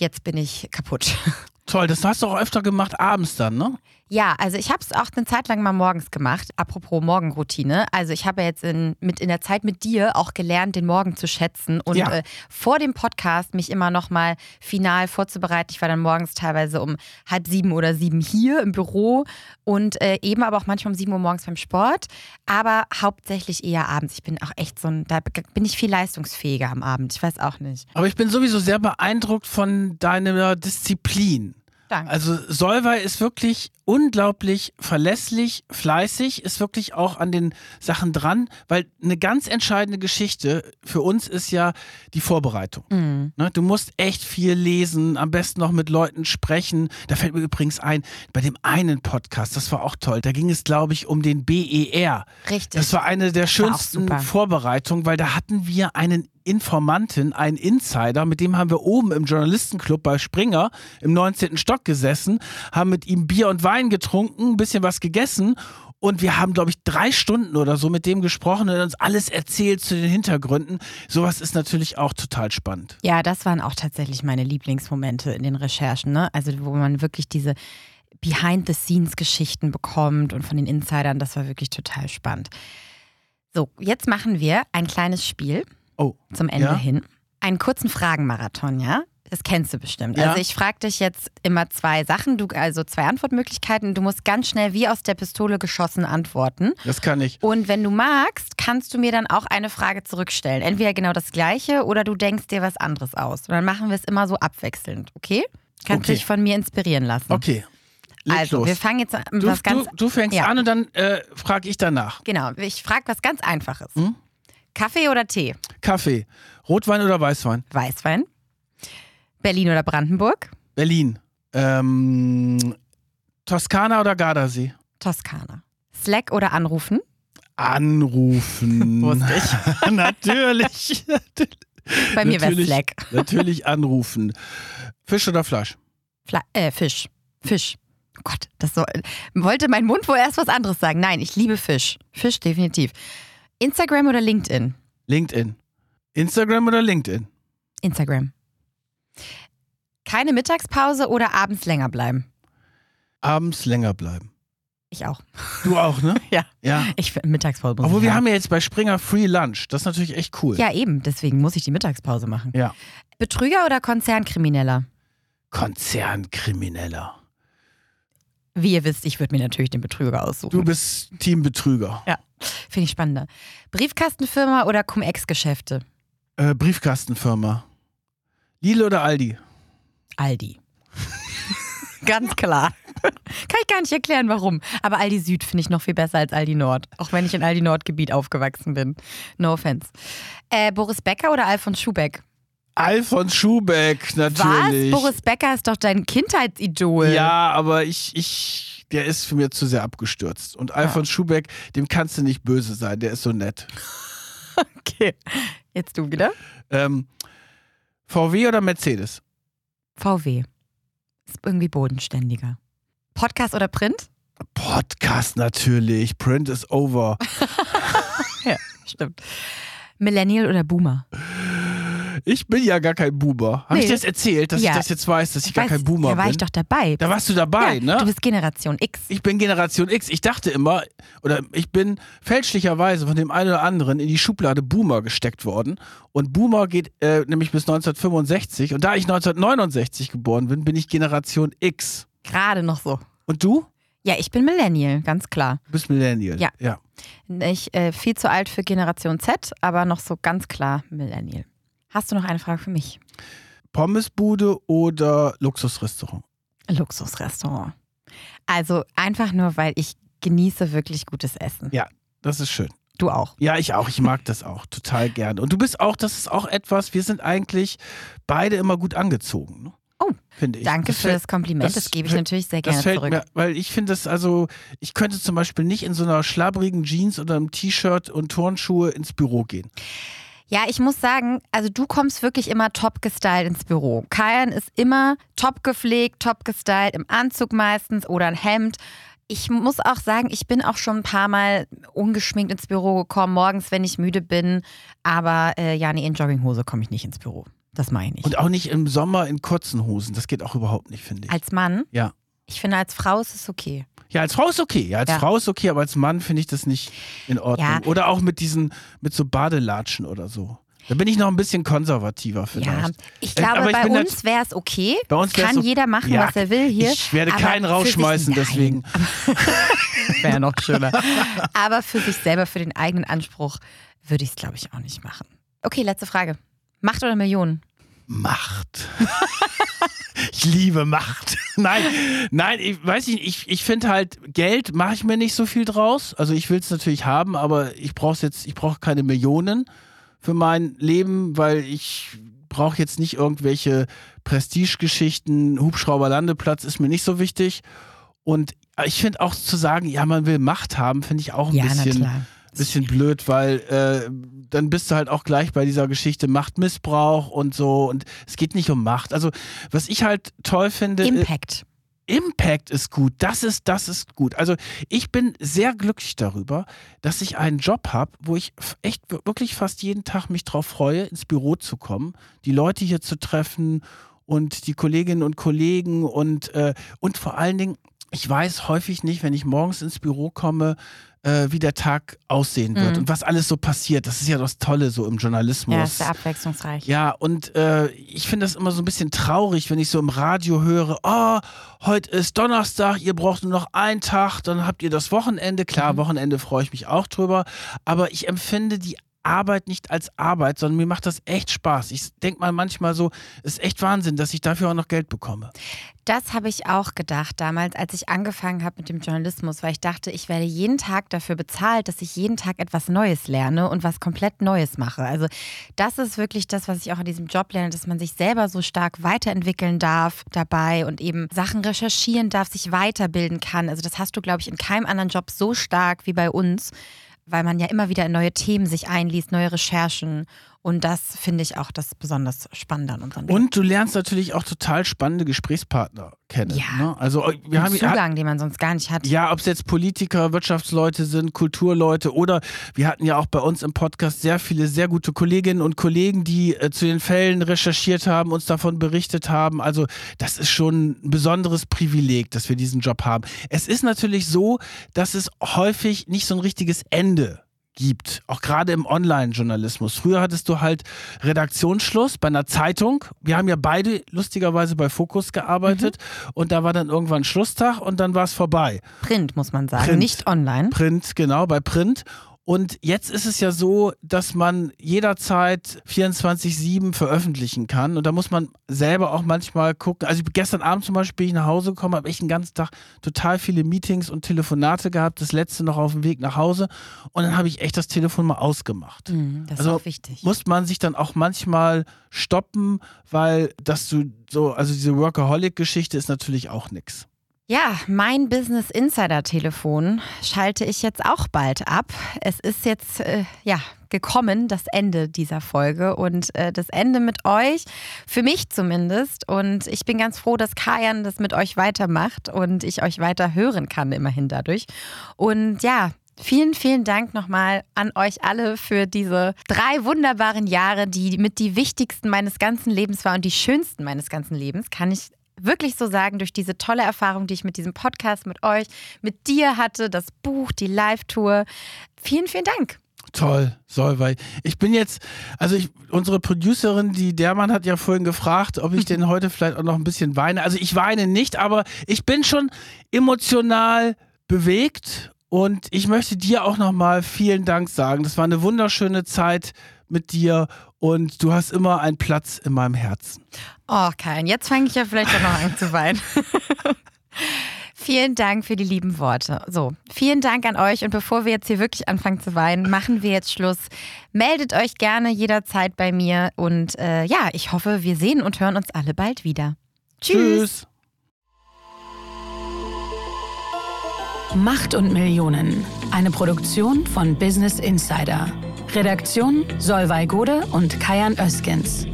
jetzt bin ich kaputt. Toll, das hast du auch öfter gemacht, abends dann, ne? Ja, also ich habe es auch eine Zeit lang mal morgens gemacht. Apropos Morgenroutine. Also ich habe jetzt in, mit, in der Zeit mit dir auch gelernt, den Morgen zu schätzen und Ja. äh, vor dem Podcast mich immer noch mal final vorzubereiten. Ich war dann morgens teilweise um halb sieben oder sieben hier im Büro und äh, eben aber auch manchmal um sieben Uhr morgens beim Sport. Aber hauptsächlich eher abends. Ich bin auch echt so ein, da bin ich viel leistungsfähiger am Abend. Ich weiß auch nicht. Aber ich bin sowieso sehr beeindruckt von deiner Disziplin. Danke. Also Solvay ist wirklich unglaublich verlässlich, fleißig, ist wirklich auch an den Sachen dran, weil eine ganz entscheidende Geschichte für uns ist ja die Vorbereitung. Mhm. Ne, du musst echt viel lesen, am besten noch mit Leuten sprechen. Da fällt mir übrigens ein, bei dem einen Podcast, das war auch toll, da ging es, glaube ich, um den BER. Richtig. Das war eine der schönsten. Vorbereitungen, weil da hatten wir einen Informanten, einen Insider, mit dem haben wir oben im Journalistenclub bei Springer im 19. Stock gesessen, haben mit ihm Bier und Wein getrunken, ein bisschen was gegessen und wir haben, glaube ich, drei Stunden oder so mit dem gesprochen und uns alles erzählt zu den Hintergründen. Sowas ist natürlich auch total spannend. Ja, das waren auch tatsächlich meine Lieblingsmomente in den Recherchen, ne? Also wo man wirklich diese Behind-the-Scenes-Geschichten bekommt und von den Insidern, das war wirklich total spannend. So, jetzt machen wir ein kleines Spiel Oh, zum Ende Ja? hin. Einen kurzen Fragenmarathon, ja? Das kennst du bestimmt. Ja. Also ich frage dich jetzt immer zwei Sachen, du, also zwei Antwortmöglichkeiten. Du musst ganz schnell wie aus der Pistole geschossen antworten. das kann ich. Und wenn du magst, kannst du mir dann auch eine Frage zurückstellen. Entweder genau das gleiche oder du denkst dir was anderes aus. Und dann machen wir es immer so abwechselnd, okay? Kannst Okay. dich von mir inspirieren lassen. Okay, leg also, los. wir fangen jetzt an mit Du, was ganz. du, du fängst Ja. an und dann äh, frage ich danach. Genau, ich frage was ganz Einfaches. Hm? Kaffee oder Tee? Kaffee, Rotwein oder Weißwein? Weißwein? Berlin oder Brandenburg? Berlin. Ähm, Toskana oder Gardasee? Toskana. Slack oder anrufen? Anrufen. Wusste ich. Natürlich. Bei mir wäre Slack. Natürlich anrufen. Fisch oder Fleisch? Fla äh, Fisch. Fisch. Oh Gott, das so, wollte mein Mund wohl erst was anderes sagen. Nein, ich liebe Fisch. Fisch definitiv. Instagram oder LinkedIn? LinkedIn. Instagram oder LinkedIn? Instagram. Keine Mittagspause oder abends länger bleiben? Abends länger bleiben. Ich auch. Du auch, ne? Ja. Ja. Ich Mittagspause muss Obwohl wir haben ja jetzt bei Springer Free Lunch. Das ist natürlich echt cool. Ja, eben. Deswegen muss ich die Mittagspause machen. Ja. Betrüger oder Konzernkrimineller? Konzernkrimineller. Wie ihr wisst, ich würde mir natürlich den Betrüger aussuchen. Du bist Team Betrüger. Ja, finde ich spannender. Briefkastenfirma oder Cum-Ex-Geschäfte? Äh, Briefkastenfirma. Lidl oder Aldi? Aldi. Ganz klar. Kann ich gar nicht erklären, warum. Aber Aldi Süd finde ich noch viel besser als Aldi Nord. Auch wenn ich in Aldi Nord-Gebiet aufgewachsen bin. No offense. Äh, Boris Becker oder Alfons Schubeck? Alfons Schubeck, natürlich. Was? Boris Becker ist doch dein Kindheitsidol. Ja, aber ich, ich, der ist für mir zu sehr abgestürzt. Und Alfons Schubeck, dem kannst du nicht böse sein, der ist so nett. Okay. Jetzt du wieder. Ähm, VW oder Mercedes? VW. Ist irgendwie bodenständiger. Podcast oder Print? Podcast natürlich. Print is over. Ja, stimmt. Millennial oder Boomer? Ich bin ja gar kein Boomer. Habe Nee. ich dir das erzählt, dass Ja. ich das jetzt weiß, dass ich gar Weiß- kein Boomer Da war bin? ich doch dabei. da warst du dabei, ja, ne? Du bist Generation X. Ich bin Generation X. Ich dachte immer, oder ich bin fälschlicherweise von dem einen oder anderen in die Schublade Boomer gesteckt worden. Und Boomer geht äh, nämlich bis 1965. Und da ich 1969 geboren bin, bin ich Generation X. Gerade noch so. Und du? Ja, ich bin Millennial, ganz klar. Du bist Millennial. Ja. ja. Ich äh, viel zu alt für Generation Z, aber noch so ganz klar Millennial. Hast du noch eine Frage für mich? Pommesbude oder Luxusrestaurant? Luxusrestaurant. Also einfach nur, weil ich genieße wirklich gutes Essen. Ja. Das ist schön. Du auch. Ja, ich auch. Ich mag das auch total gerne. Und du bist auch, das ist auch etwas, wir sind eigentlich beide immer gut angezogen. Ne? Oh, finde ich. Danke Das für fällt- das Kompliment. Das, das gebe ich natürlich sehr gerne zurück. mir, weil ich finde das also, ich könnte zum Beispiel nicht in so einer schlabrigen Jeans oder einem T-Shirt und Turnschuhe ins Büro gehen. Ja, ich muss sagen, also du kommst wirklich immer top gestylt ins Büro. Kajan ist immer top gepflegt, top gestylt, im Anzug meistens oder ein Hemd. Ich muss auch sagen, ich bin auch schon ein paar Mal ungeschminkt ins Büro gekommen, morgens, wenn ich müde bin. Aber äh, ja, nee, in Jogginghose komme ich nicht ins Büro. Das mache ich nicht. Und auch nicht im Sommer in kurzen Hosen. Das geht auch überhaupt nicht, finde ich. als Mann, Ja. Ich finde, als Frau ist es okay. Ja, als Frau ist okay. Ja, als Ja. Frau ist okay, aber als Mann finde ich das nicht in Ordnung. Ja. Oder auch mit diesen, mit so Badelatschen oder so. Da bin ich noch ein bisschen konservativer vielleicht. Ja, ich Äh, glaube, aber ich bei uns wäre es okay. Bei uns Kann so- jeder machen, Ja, was er will hier. Ich werde keinen rausschmeißen, deswegen. Wäre noch schöner. Aber für sich selber, für den eigenen Anspruch, würde ich es, glaube ich, auch nicht machen. Okay, letzte Frage. Macht oder Millionen? Macht. ich liebe Macht. Nein, nein, ich weiß nicht, ich, ich finde halt, Geld mache ich mir nicht so viel draus. Also ich will es natürlich haben, aber ich brauche jetzt, ich brauche keine Millionen für mein Leben, weil ich brauche jetzt nicht irgendwelche Prestigegeschichten. Hubschrauberlandeplatz ist mir nicht so wichtig. Und ich finde auch zu sagen, ja, man will Macht haben, finde ich auch ein bisschen bisschen blöd, weil äh, dann bist du halt auch gleich bei dieser Geschichte Machtmissbrauch und so und es geht nicht um Macht. Also was ich halt toll finde, Impact. Äh, Impact ist gut. Das ist das ist gut. Also ich bin sehr glücklich darüber, dass ich einen Job habe, wo ich echt wirklich fast jeden Tag mich drauf freue, ins Büro zu kommen, die Leute hier zu treffen und die Kolleginnen und Kollegen und, äh, und vor allen Dingen ich weiß häufig nicht, wenn ich morgens ins Büro komme, äh, wie der Tag aussehen wird Mhm. und was alles so passiert. Das ist ja das Tolle so im Journalismus. Ja, ist sehr abwechslungsreich. Ja, und äh, ich finde das immer so ein bisschen traurig, wenn ich so im Radio höre, oh, heute ist Donnerstag, ihr braucht nur noch einen Tag, dann habt ihr das Wochenende. Klar, Wochenende freue ich mich auch drüber, aber ich empfinde die Arbeit nicht als Arbeit, sondern mir macht das echt Spaß. Ich denke mal manchmal so, es ist echt Wahnsinn, dass ich dafür auch noch Geld bekomme. Das habe ich auch gedacht damals, als ich angefangen habe mit dem Journalismus, weil ich dachte, ich werde jeden Tag dafür bezahlt, dass ich jeden Tag etwas Neues lerne und was komplett Neues mache. Also das ist wirklich das, was ich auch in diesem Job lerne, dass man sich selber so stark weiterentwickeln darf dabei und eben Sachen recherchieren darf, sich weiterbilden kann. Also das hast du, glaube ich, in keinem anderen Job so stark wie bei uns, weil man ja immer wieder in neue Themen sich einliest, neue Recherchen. Und das finde ich auch das besonders Spannende an unserem Job. Und du lernst natürlich auch total spannende Gesprächspartner kennen. Ja. Ne? Also wir Den haben Zugang, den man sonst gar nicht hat. Ja, ob es jetzt Politiker, Wirtschaftsleute sind, Kulturleute oder wir hatten ja auch bei uns im Podcast sehr viele sehr gute Kolleginnen und Kollegen, die äh, zu den Fällen recherchiert haben, uns davon berichtet haben. Also das ist schon ein besonderes Privileg, dass wir diesen Job haben. Es ist natürlich so, dass es häufig nicht so ein richtiges Ende gibt, auch gerade im Online-Journalismus. Früher hattest du halt Redaktionsschluss bei einer Zeitung. Wir haben ja beide lustigerweise bei Focus gearbeitet und da war dann irgendwann Schlusstag und dann war es vorbei. Print, muss man sagen, Print. nicht online. Print, genau, bei Print. Und jetzt ist es ja so, dass man jederzeit 24-7 veröffentlichen kann. Und da muss man selber auch manchmal gucken. Also gestern Abend zum Beispiel bin ich nach Hause gekommen, habe ich den ganzen Tag total viele Meetings und Telefonate gehabt. Das letzte noch auf dem Weg nach Hause. Und dann habe ich echt das Telefon mal ausgemacht. Mhm, das Also ist auch wichtig. Muss man sich dann auch manchmal stoppen, weil dass du so, also diese Workaholic-Geschichte ist natürlich auch nix. Ja, mein Business Insider Telefon schalte ich jetzt auch bald ab. Es ist jetzt äh, ja gekommen, das Ende dieser Folge und äh, das Ende mit euch, für mich zumindest. Und ich bin ganz froh, dass Kajan das mit euch weitermacht und ich euch weiter hören kann, immerhin dadurch. Und ja, Vielen, vielen Dank nochmal an euch alle für diese drei wunderbaren Jahre, die mit die wichtigsten meines ganzen Lebens waren und die schönsten meines ganzen Lebens, kann ich wirklich so sagen, durch diese tolle Erfahrung, die ich mit diesem Podcast, mit euch, mit dir hatte, das Buch, die Live-Tour. Vielen, vielen Dank. Toll, Solveig. Ich bin jetzt, also ich, unsere Producerin, die Dermann hat ja vorhin gefragt, ob ich denn heute vielleicht auch noch ein bisschen weine. Also ich weine nicht, aber ich bin schon emotional bewegt und ich möchte dir auch nochmal vielen Dank sagen. Das war eine wunderschöne Zeit mit dir und du hast immer einen Platz in meinem Herzen. Oh, kein. Jetzt fange ich ja vielleicht auch noch an zu weinen. Vielen Dank für die lieben Worte. So, vielen Dank an euch. Und bevor wir jetzt hier wirklich anfangen zu weinen, machen wir jetzt Schluss. Meldet euch gerne jederzeit bei mir. Und äh, ja, ich hoffe, wir sehen und hören uns alle bald wieder. Tschüss. Tschüss. Macht und Millionen. Eine Produktion von Business Insider. Redaktion Solveig Gode und Kajan Öskens.